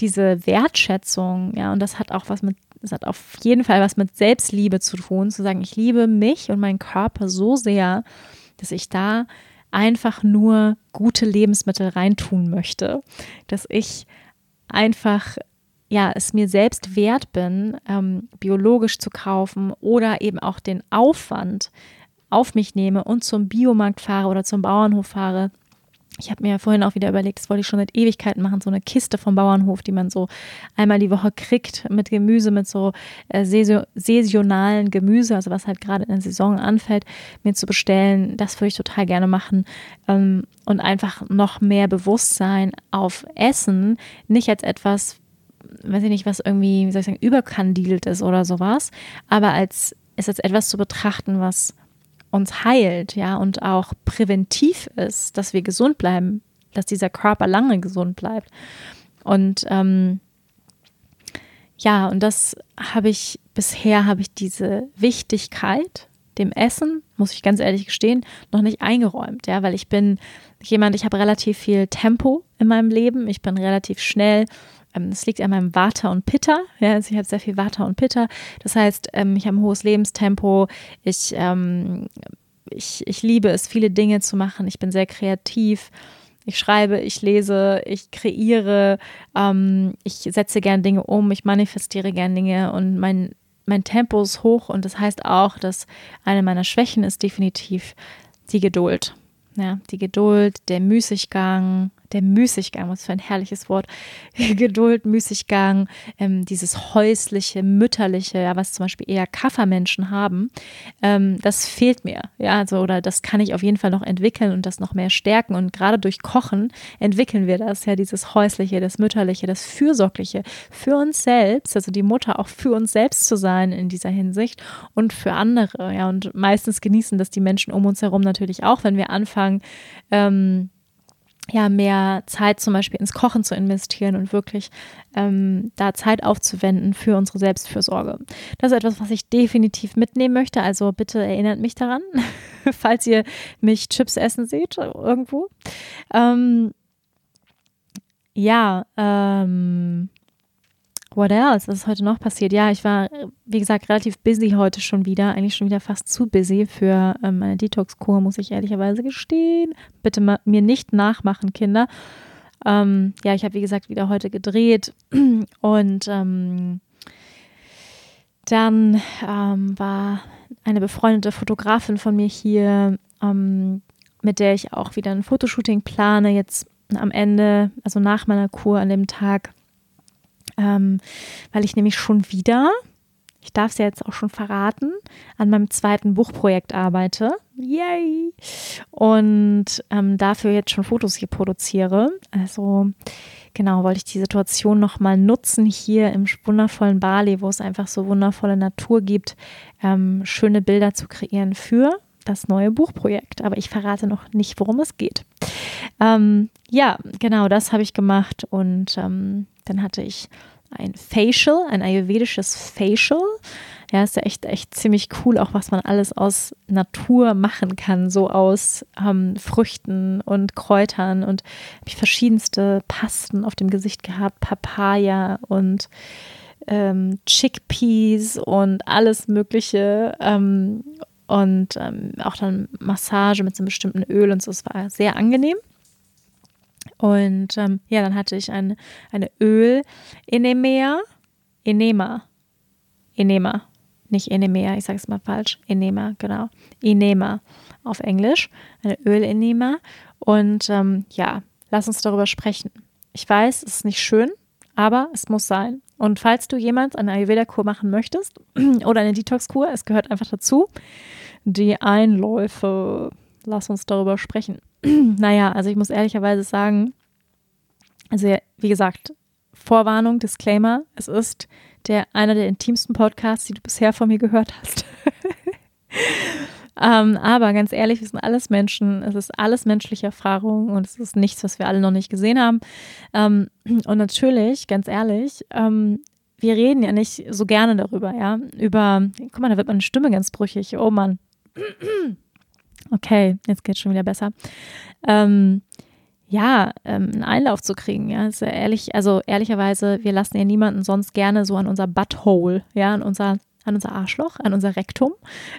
Speaker 1: Diese Wertschätzung, ja, und das hat auch was mit das hat auf jeden Fall was mit Selbstliebe zu tun, zu sagen, ich liebe mich und meinen Körper so sehr, dass ich da einfach nur gute Lebensmittel reintun möchte, dass ich einfach ja, es mir selbst wert bin, ähm, biologisch zu kaufen oder eben auch den Aufwand auf mich nehme und zum Biomarkt fahre oder zum Bauernhof fahre, ich habe mir ja vorhin auch wieder überlegt, das wollte ich schon seit Ewigkeiten machen, so eine Kiste vom Bauernhof, die man so einmal die Woche kriegt mit Gemüse, mit so äh, saisonalen Gemüse, also was halt gerade in der Saison anfällt, mir zu bestellen. Das würde ich total gerne machen. Ähm, und einfach noch mehr Bewusstsein auf Essen, nicht als etwas, weiß ich nicht, was irgendwie, wie soll ich sagen, überkandidelt ist oder sowas, aber als es als etwas zu betrachten, was uns heilt, ja, und auch präventiv ist, dass wir gesund bleiben, dass dieser Körper lange gesund bleibt. Und ähm, ja, und das habe ich bisher habe ich diese Wichtigkeit dem Essen, muss ich ganz ehrlich gestehen, noch nicht eingeräumt, ja, weil ich bin jemand, ich habe relativ viel Tempo in meinem Leben, ich bin relativ schnell es liegt an meinem Vata und Pitta. Ja, also ich habe sehr viel Vata und Pitta. Das heißt, ähm, ich habe ein hohes Lebenstempo. Ich, ähm, ich, ich liebe es, viele Dinge zu machen. Ich bin sehr kreativ. Ich schreibe, ich lese, ich kreiere, ähm, ich setze gern Dinge um, ich manifestiere gern Dinge und mein, mein Tempo ist hoch und das heißt auch, dass eine meiner Schwächen ist definitiv die Geduld. Ja, die Geduld, der Müßiggang, der Müßiggang, was für ein herrliches Wort, Geduld, Müßiggang, ähm, dieses häusliche, mütterliche, ja, was zum Beispiel eher Kaffermenschen haben, ähm, das fehlt mir, ja, also oder das kann ich auf jeden Fall noch entwickeln und das noch mehr stärken. Und gerade durch Kochen entwickeln wir das, ja, dieses häusliche, das mütterliche, das fürsorgliche für uns selbst, also die Mutter auch für uns selbst zu sein in dieser Hinsicht und für andere, ja, und meistens genießen das die Menschen um uns herum natürlich auch, wenn wir anfangen, ähm, ja, mehr Zeit zum Beispiel ins Kochen zu investieren und wirklich ähm, da Zeit aufzuwenden für unsere Selbstfürsorge. Das ist etwas, was ich definitiv mitnehmen möchte. Also bitte erinnert mich daran, falls ihr mich Chips essen seht irgendwo. Ähm, ja, ähm, What else? Was ist heute noch passiert? Ja, ich war, wie gesagt, relativ busy heute schon wieder. Eigentlich schon wieder fast zu busy für ähm, meine Detox-Kur, muss ich ehrlicherweise gestehen. Bitte mir nicht nachmachen, Kinder. Ähm, ja, ich habe, wie gesagt, wieder heute gedreht und ähm, dann ähm, war eine befreundete Fotografin von mir hier, ähm, mit der ich auch wieder ein Fotoshooting plane, jetzt am Ende, also nach meiner Kur an dem Tag ähm, weil ich nämlich schon wieder, ich darf es ja jetzt auch schon verraten, an meinem zweiten Buchprojekt arbeite. Yay! Und ähm, dafür jetzt schon Fotos hier produziere. Also genau, wollte ich die Situation nochmal nutzen hier im wundervollen Bali, wo es einfach so wundervolle Natur gibt, ähm, schöne Bilder zu kreieren für das neue Buchprojekt. Aber ich verrate noch nicht, worum es geht. Ähm, ja, genau, das habe ich gemacht und ähm, dann hatte ich ein Facial, ein ayurvedisches Facial. Ja, ist ja echt, echt ziemlich cool, auch was man alles aus Natur machen kann, so aus ähm, Früchten und Kräutern und habe ich verschiedenste Pasten auf dem Gesicht gehabt, Papaya und ähm, Chickpeas und alles Mögliche. Ähm, und ähm, auch dann Massage mit so einem bestimmten Öl und so. Es war sehr angenehm. Und ähm, ja, dann hatte ich ein, eine Öl-Enema. Enema. Enema. Nicht Enemea, ich sage es mal falsch. Enema, genau. Enema auf Englisch. Eine Öl-Enema. Und ähm, ja, lass uns darüber sprechen. Ich weiß, es ist nicht schön, aber es muss sein. Und falls du jemals eine Ayurveda-Kur machen möchtest oder eine Detox-Kur, es gehört einfach dazu, die Einläufe. Lass uns darüber sprechen. naja, also ich muss ehrlicherweise sagen, also wie gesagt, Vorwarnung, Disclaimer, es ist der einer der intimsten Podcasts, die du bisher von mir gehört hast. ähm, aber ganz ehrlich, wir sind alles Menschen, es ist alles menschliche Erfahrung und es ist nichts, was wir alle noch nicht gesehen haben. Ähm, und natürlich, ganz ehrlich, ähm, wir reden ja nicht so gerne darüber, ja, über, guck mal, da wird meine Stimme ganz brüchig, oh Mann. Okay, jetzt geht es schon wieder besser. Ähm, ja, ähm, einen Einlauf zu kriegen, ja, ja ehrlich, also ehrlicherweise, wir lassen ja niemanden sonst gerne so an unser Butthole, ja, an unser an unser Arschloch, an unser Rektum,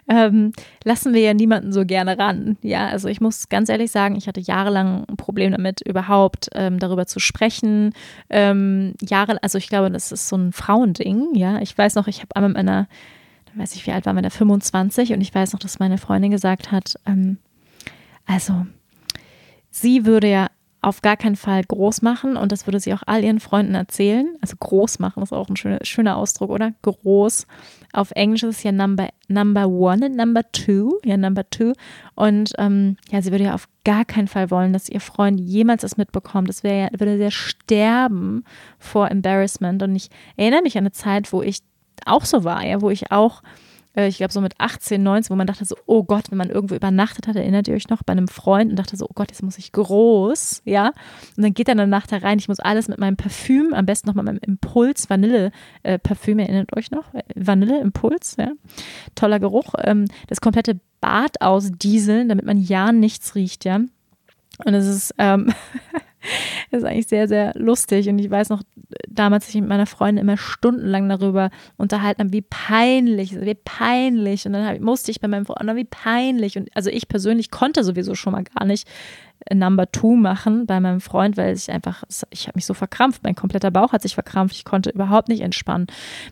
Speaker 1: ähm, lassen wir ja niemanden so gerne ran. Ja, also ich muss ganz ehrlich sagen, ich hatte jahrelang ein Problem damit, überhaupt ähm, darüber zu sprechen. Ähm, Jahre, also ich glaube, das ist so ein Frauending. Ja, ich weiß noch, ich habe einmal mit einer weiß ich, wie alt war man da, 25 und ich weiß noch, dass meine Freundin gesagt hat, ähm, also sie würde ja auf gar keinen Fall groß machen und das würde sie auch all ihren Freunden erzählen. Also groß machen ist auch ein schöner, schöner Ausdruck, oder? Groß. Auf Englisch ist es ja number, number one und number two. Ja, number two. Und ähm, ja, sie würde ja auf gar keinen Fall wollen, dass ihr Freund jemals es mitbekommt. Das wäre ja, würde sehr sterben vor Embarrassment. Und ich erinnere mich an eine Zeit, wo ich auch so war, ja, wo ich auch, äh, ich glaube so mit 18, 19, wo man dachte so, oh Gott, wenn man irgendwo übernachtet hat, erinnert ihr euch noch, bei einem Freund und dachte so, oh Gott, jetzt muss ich groß, ja. Und dann geht dann eine Nacht da rein, ich muss alles mit meinem Parfüm, am besten noch mit meinem Impuls Vanille äh, Parfüm, erinnert euch noch? Vanille Impuls, ja. Toller Geruch. Ähm, das komplette Bad ausdieseln, damit man ja nichts riecht, ja. Und es ist, ähm, Das ist eigentlich sehr, sehr lustig. Und ich weiß noch, damals ich mit meiner Freundin immer stundenlang darüber unterhalten haben, wie peinlich, wie peinlich. Und dann musste ich bei meinem Freund, oh, wie peinlich. Und also ich persönlich konnte sowieso schon mal gar nicht Number Two machen bei meinem Freund, weil ich einfach, ich habe mich so verkrampft, mein kompletter Bauch hat sich verkrampft, ich konnte überhaupt nicht entspannen.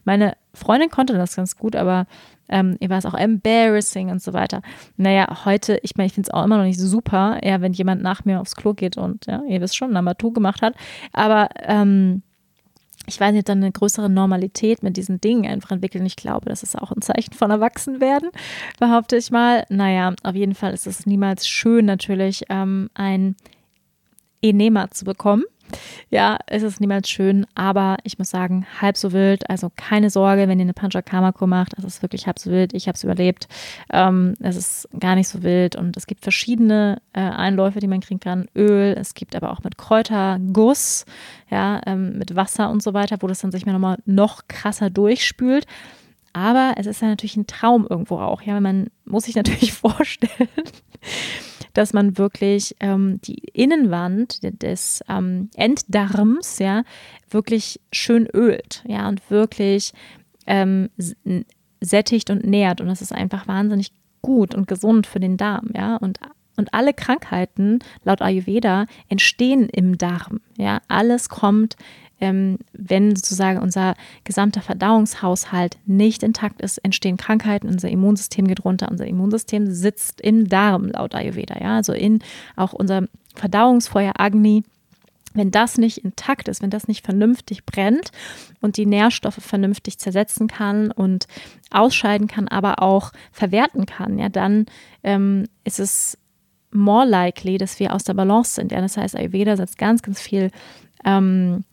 Speaker 1: Meine Freundin konnte das ganz gut, aber ähm, ihr war es auch embarrassing und so weiter. Naja, heute, ich meine, ich finde es auch immer noch nicht super, ja, wenn jemand nach mir aufs Klo geht und ja, ihr wisst schon, Number Two gemacht hat. Aber ähm, ich weiß nicht, dann eine größere Normalität mit diesen Dingen einfach entwickeln. Ich glaube, das ist auch ein Zeichen von Erwachsenwerden, behaupte ich mal. Naja, auf jeden Fall ist es niemals schön, natürlich ähm, ein Enema zu bekommen. Ja, es ist niemals schön, aber ich muss sagen, halb so wild. Also keine Sorge, wenn ihr eine Panchakarma-Kur macht. Es ist wirklich halb so wild. Ich habe es überlebt. Ähm, es ist gar nicht so wild und es gibt verschiedene äh, Einläufe, die man kriegen kann. Öl, es gibt aber auch mit Kräuterguss, ja, ähm, mit Wasser und so weiter, wo das dann sich mal nochmal noch krasser durchspült. Aber es ist ja natürlich ein Traum irgendwo auch. Ja, man muss sich natürlich vorstellen, dass man wirklich ähm, die Innenwand des ähm, Enddarms ja wirklich schön ölt, ja, und wirklich ähm, sättigt und nährt. Und das ist einfach wahnsinnig gut und gesund für den Darm, ja. Und und alle Krankheiten laut Ayurveda entstehen im Darm. Ja, alles kommt ähm, wenn sozusagen unser gesamter Verdauungshaushalt nicht intakt ist, entstehen Krankheiten, unser Immunsystem geht runter, unser Immunsystem sitzt im Darm laut Ayurveda, ja, also in auch unser Verdauungsfeuer Agni. Wenn das nicht intakt ist, wenn das nicht vernünftig brennt und die Nährstoffe vernünftig zersetzen kann und ausscheiden kann, aber auch verwerten kann, ja, dann ähm, ist es more likely, dass wir aus der Balance sind. Ja, das heißt, Ayurveda setzt ganz, ganz viel ähm,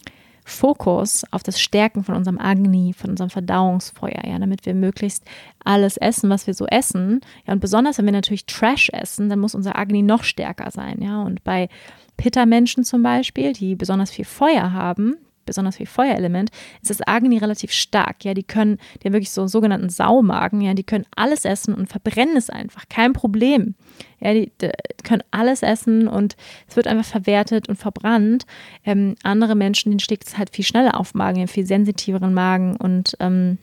Speaker 1: Fokus auf das Stärken von unserem Agni, von unserem Verdauungsfeuer, ja, damit wir möglichst alles essen, was wir so essen. Ja, und besonders wenn wir natürlich Trash essen, dann muss unser Agni noch stärker sein, ja. Und bei Pitta-Menschen zum Beispiel, die besonders viel Feuer haben, besonders viel Feuerelement, ist das Agni relativ stark. Ja, die können, die haben wirklich so einen sogenannten Saumagen, ja, die können alles essen und verbrennen es einfach, kein Problem. Ja, die, die können alles essen und es wird einfach verwertet und verbrannt. Ähm, andere Menschen, denen schlägt es halt viel schneller auf Magen, viel sensitiveren Magen und ähm,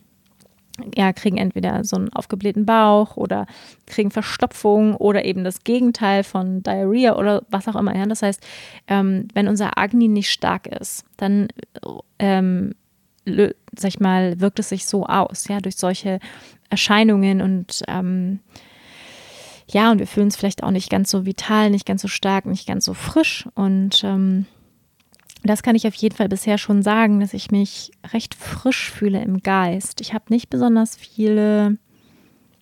Speaker 1: ja, kriegen entweder so einen aufgeblähten Bauch oder kriegen Verstopfung oder eben das Gegenteil von Diarrhea oder was auch immer. Ja? Das heißt, ähm, wenn unser Agni nicht stark ist, dann, ähm, sag ich mal, wirkt es sich so aus, ja, durch solche Erscheinungen und ähm, ja, und wir fühlen uns vielleicht auch nicht ganz so vital, nicht ganz so stark, nicht ganz so frisch und ähm, das kann ich auf jeden Fall bisher schon sagen, dass ich mich recht frisch fühle im Geist. Ich habe nicht besonders viele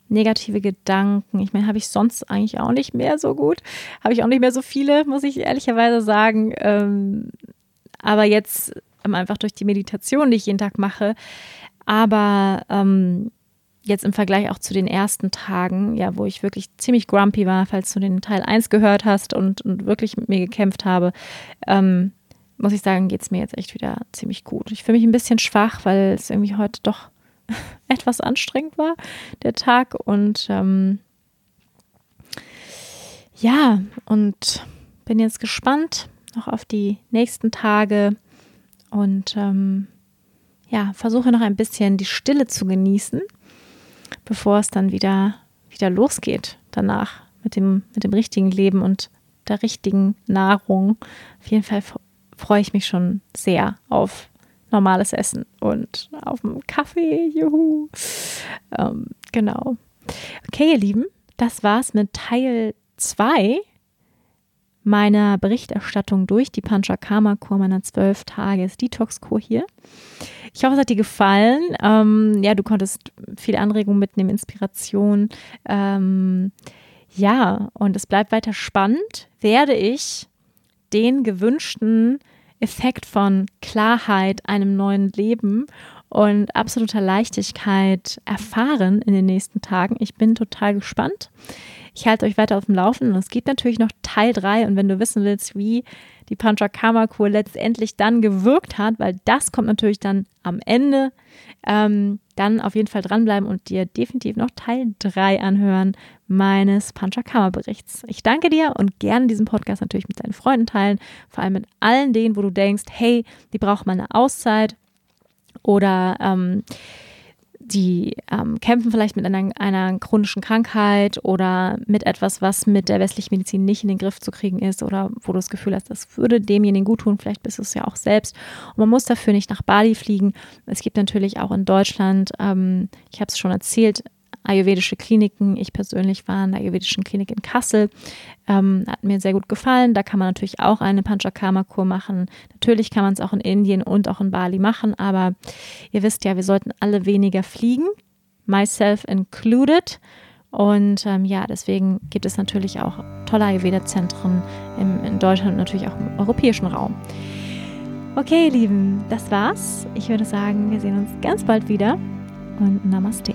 Speaker 1: negative Gedanken. Ich meine, habe ich sonst eigentlich auch nicht mehr so gut. Habe ich auch nicht mehr so viele, muss ich ehrlicherweise sagen. Ähm, aber jetzt einfach durch die Meditation, die ich jeden Tag mache. Aber ähm, jetzt im Vergleich auch zu den ersten Tagen, ja, wo ich wirklich ziemlich grumpy war, falls du den Teil 1 gehört hast und, und wirklich mit mir gekämpft habe, ähm, muss ich sagen, geht es mir jetzt echt wieder ziemlich gut. Ich fühle mich ein bisschen schwach, weil es irgendwie heute doch etwas anstrengend war, der Tag. Und ähm, ja, und bin jetzt gespannt noch auf die nächsten Tage und ähm, ja, versuche noch ein bisschen die Stille zu genießen, bevor es dann wieder, wieder losgeht danach mit dem, mit dem richtigen Leben und der richtigen Nahrung. Auf jeden Fall freue ich mich schon sehr auf normales Essen und auf einen Kaffee. Juhu. Ähm, genau. Okay, ihr Lieben, das war's mit Teil 2 meiner Berichterstattung durch die Panchakarma-Kur meiner 12-Tages-Detox-Kur hier. Ich hoffe, es hat dir gefallen. Ähm, ja, du konntest viele Anregungen mitnehmen, Inspiration. Ähm, ja, und es bleibt weiter spannend. Werde ich den gewünschten Effekt von Klarheit, einem neuen Leben und absoluter Leichtigkeit erfahren in den nächsten Tagen. Ich bin total gespannt. Ich halte euch weiter auf dem Laufenden. Es gibt natürlich noch Teil 3 und wenn du wissen willst, wie die Panchakarma-Kur letztendlich dann gewirkt hat, weil das kommt natürlich dann am Ende, ähm, dann auf jeden Fall dranbleiben und dir definitiv noch Teil 3 anhören meines Panchakarma-Berichts. Ich danke dir und gerne diesen Podcast natürlich mit deinen Freunden teilen, vor allem mit allen denen, wo du denkst, hey, die braucht mal eine Auszeit oder ähm, die ähm, kämpfen vielleicht mit einer, einer, chronischen Krankheit oder mit etwas, was mit der westlichen Medizin nicht in den Griff zu kriegen ist oder wo du das Gefühl hast, das würde demjenigen gut tun, vielleicht bist du es ja auch selbst. Und man muss dafür nicht nach Bali fliegen. Es gibt natürlich auch in Deutschland, ähm, ich habe es schon erzählt, ayurvedische Kliniken. Ich persönlich war in der ayurvedischen Klinik in Kassel. Ähm, hat mir sehr gut gefallen. Da kann man natürlich auch eine Panchakarma-Kur machen. Natürlich kann man es auch in Indien und auch in Bali machen, aber ihr wisst ja, wir sollten alle weniger fliegen, myself included. Und ähm, ja, deswegen gibt es natürlich auch tolle Ayurveda-Zentren in Deutschland und natürlich auch im europäischen Raum. Okay, ihr Lieben, das war's. Ich würde sagen, wir sehen uns ganz bald wieder und Namaste.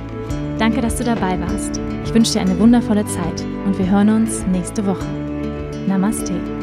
Speaker 1: Danke, dass du dabei warst. Ich wünsche dir eine wundervolle Zeit und wir hören uns nächste Woche. Namaste.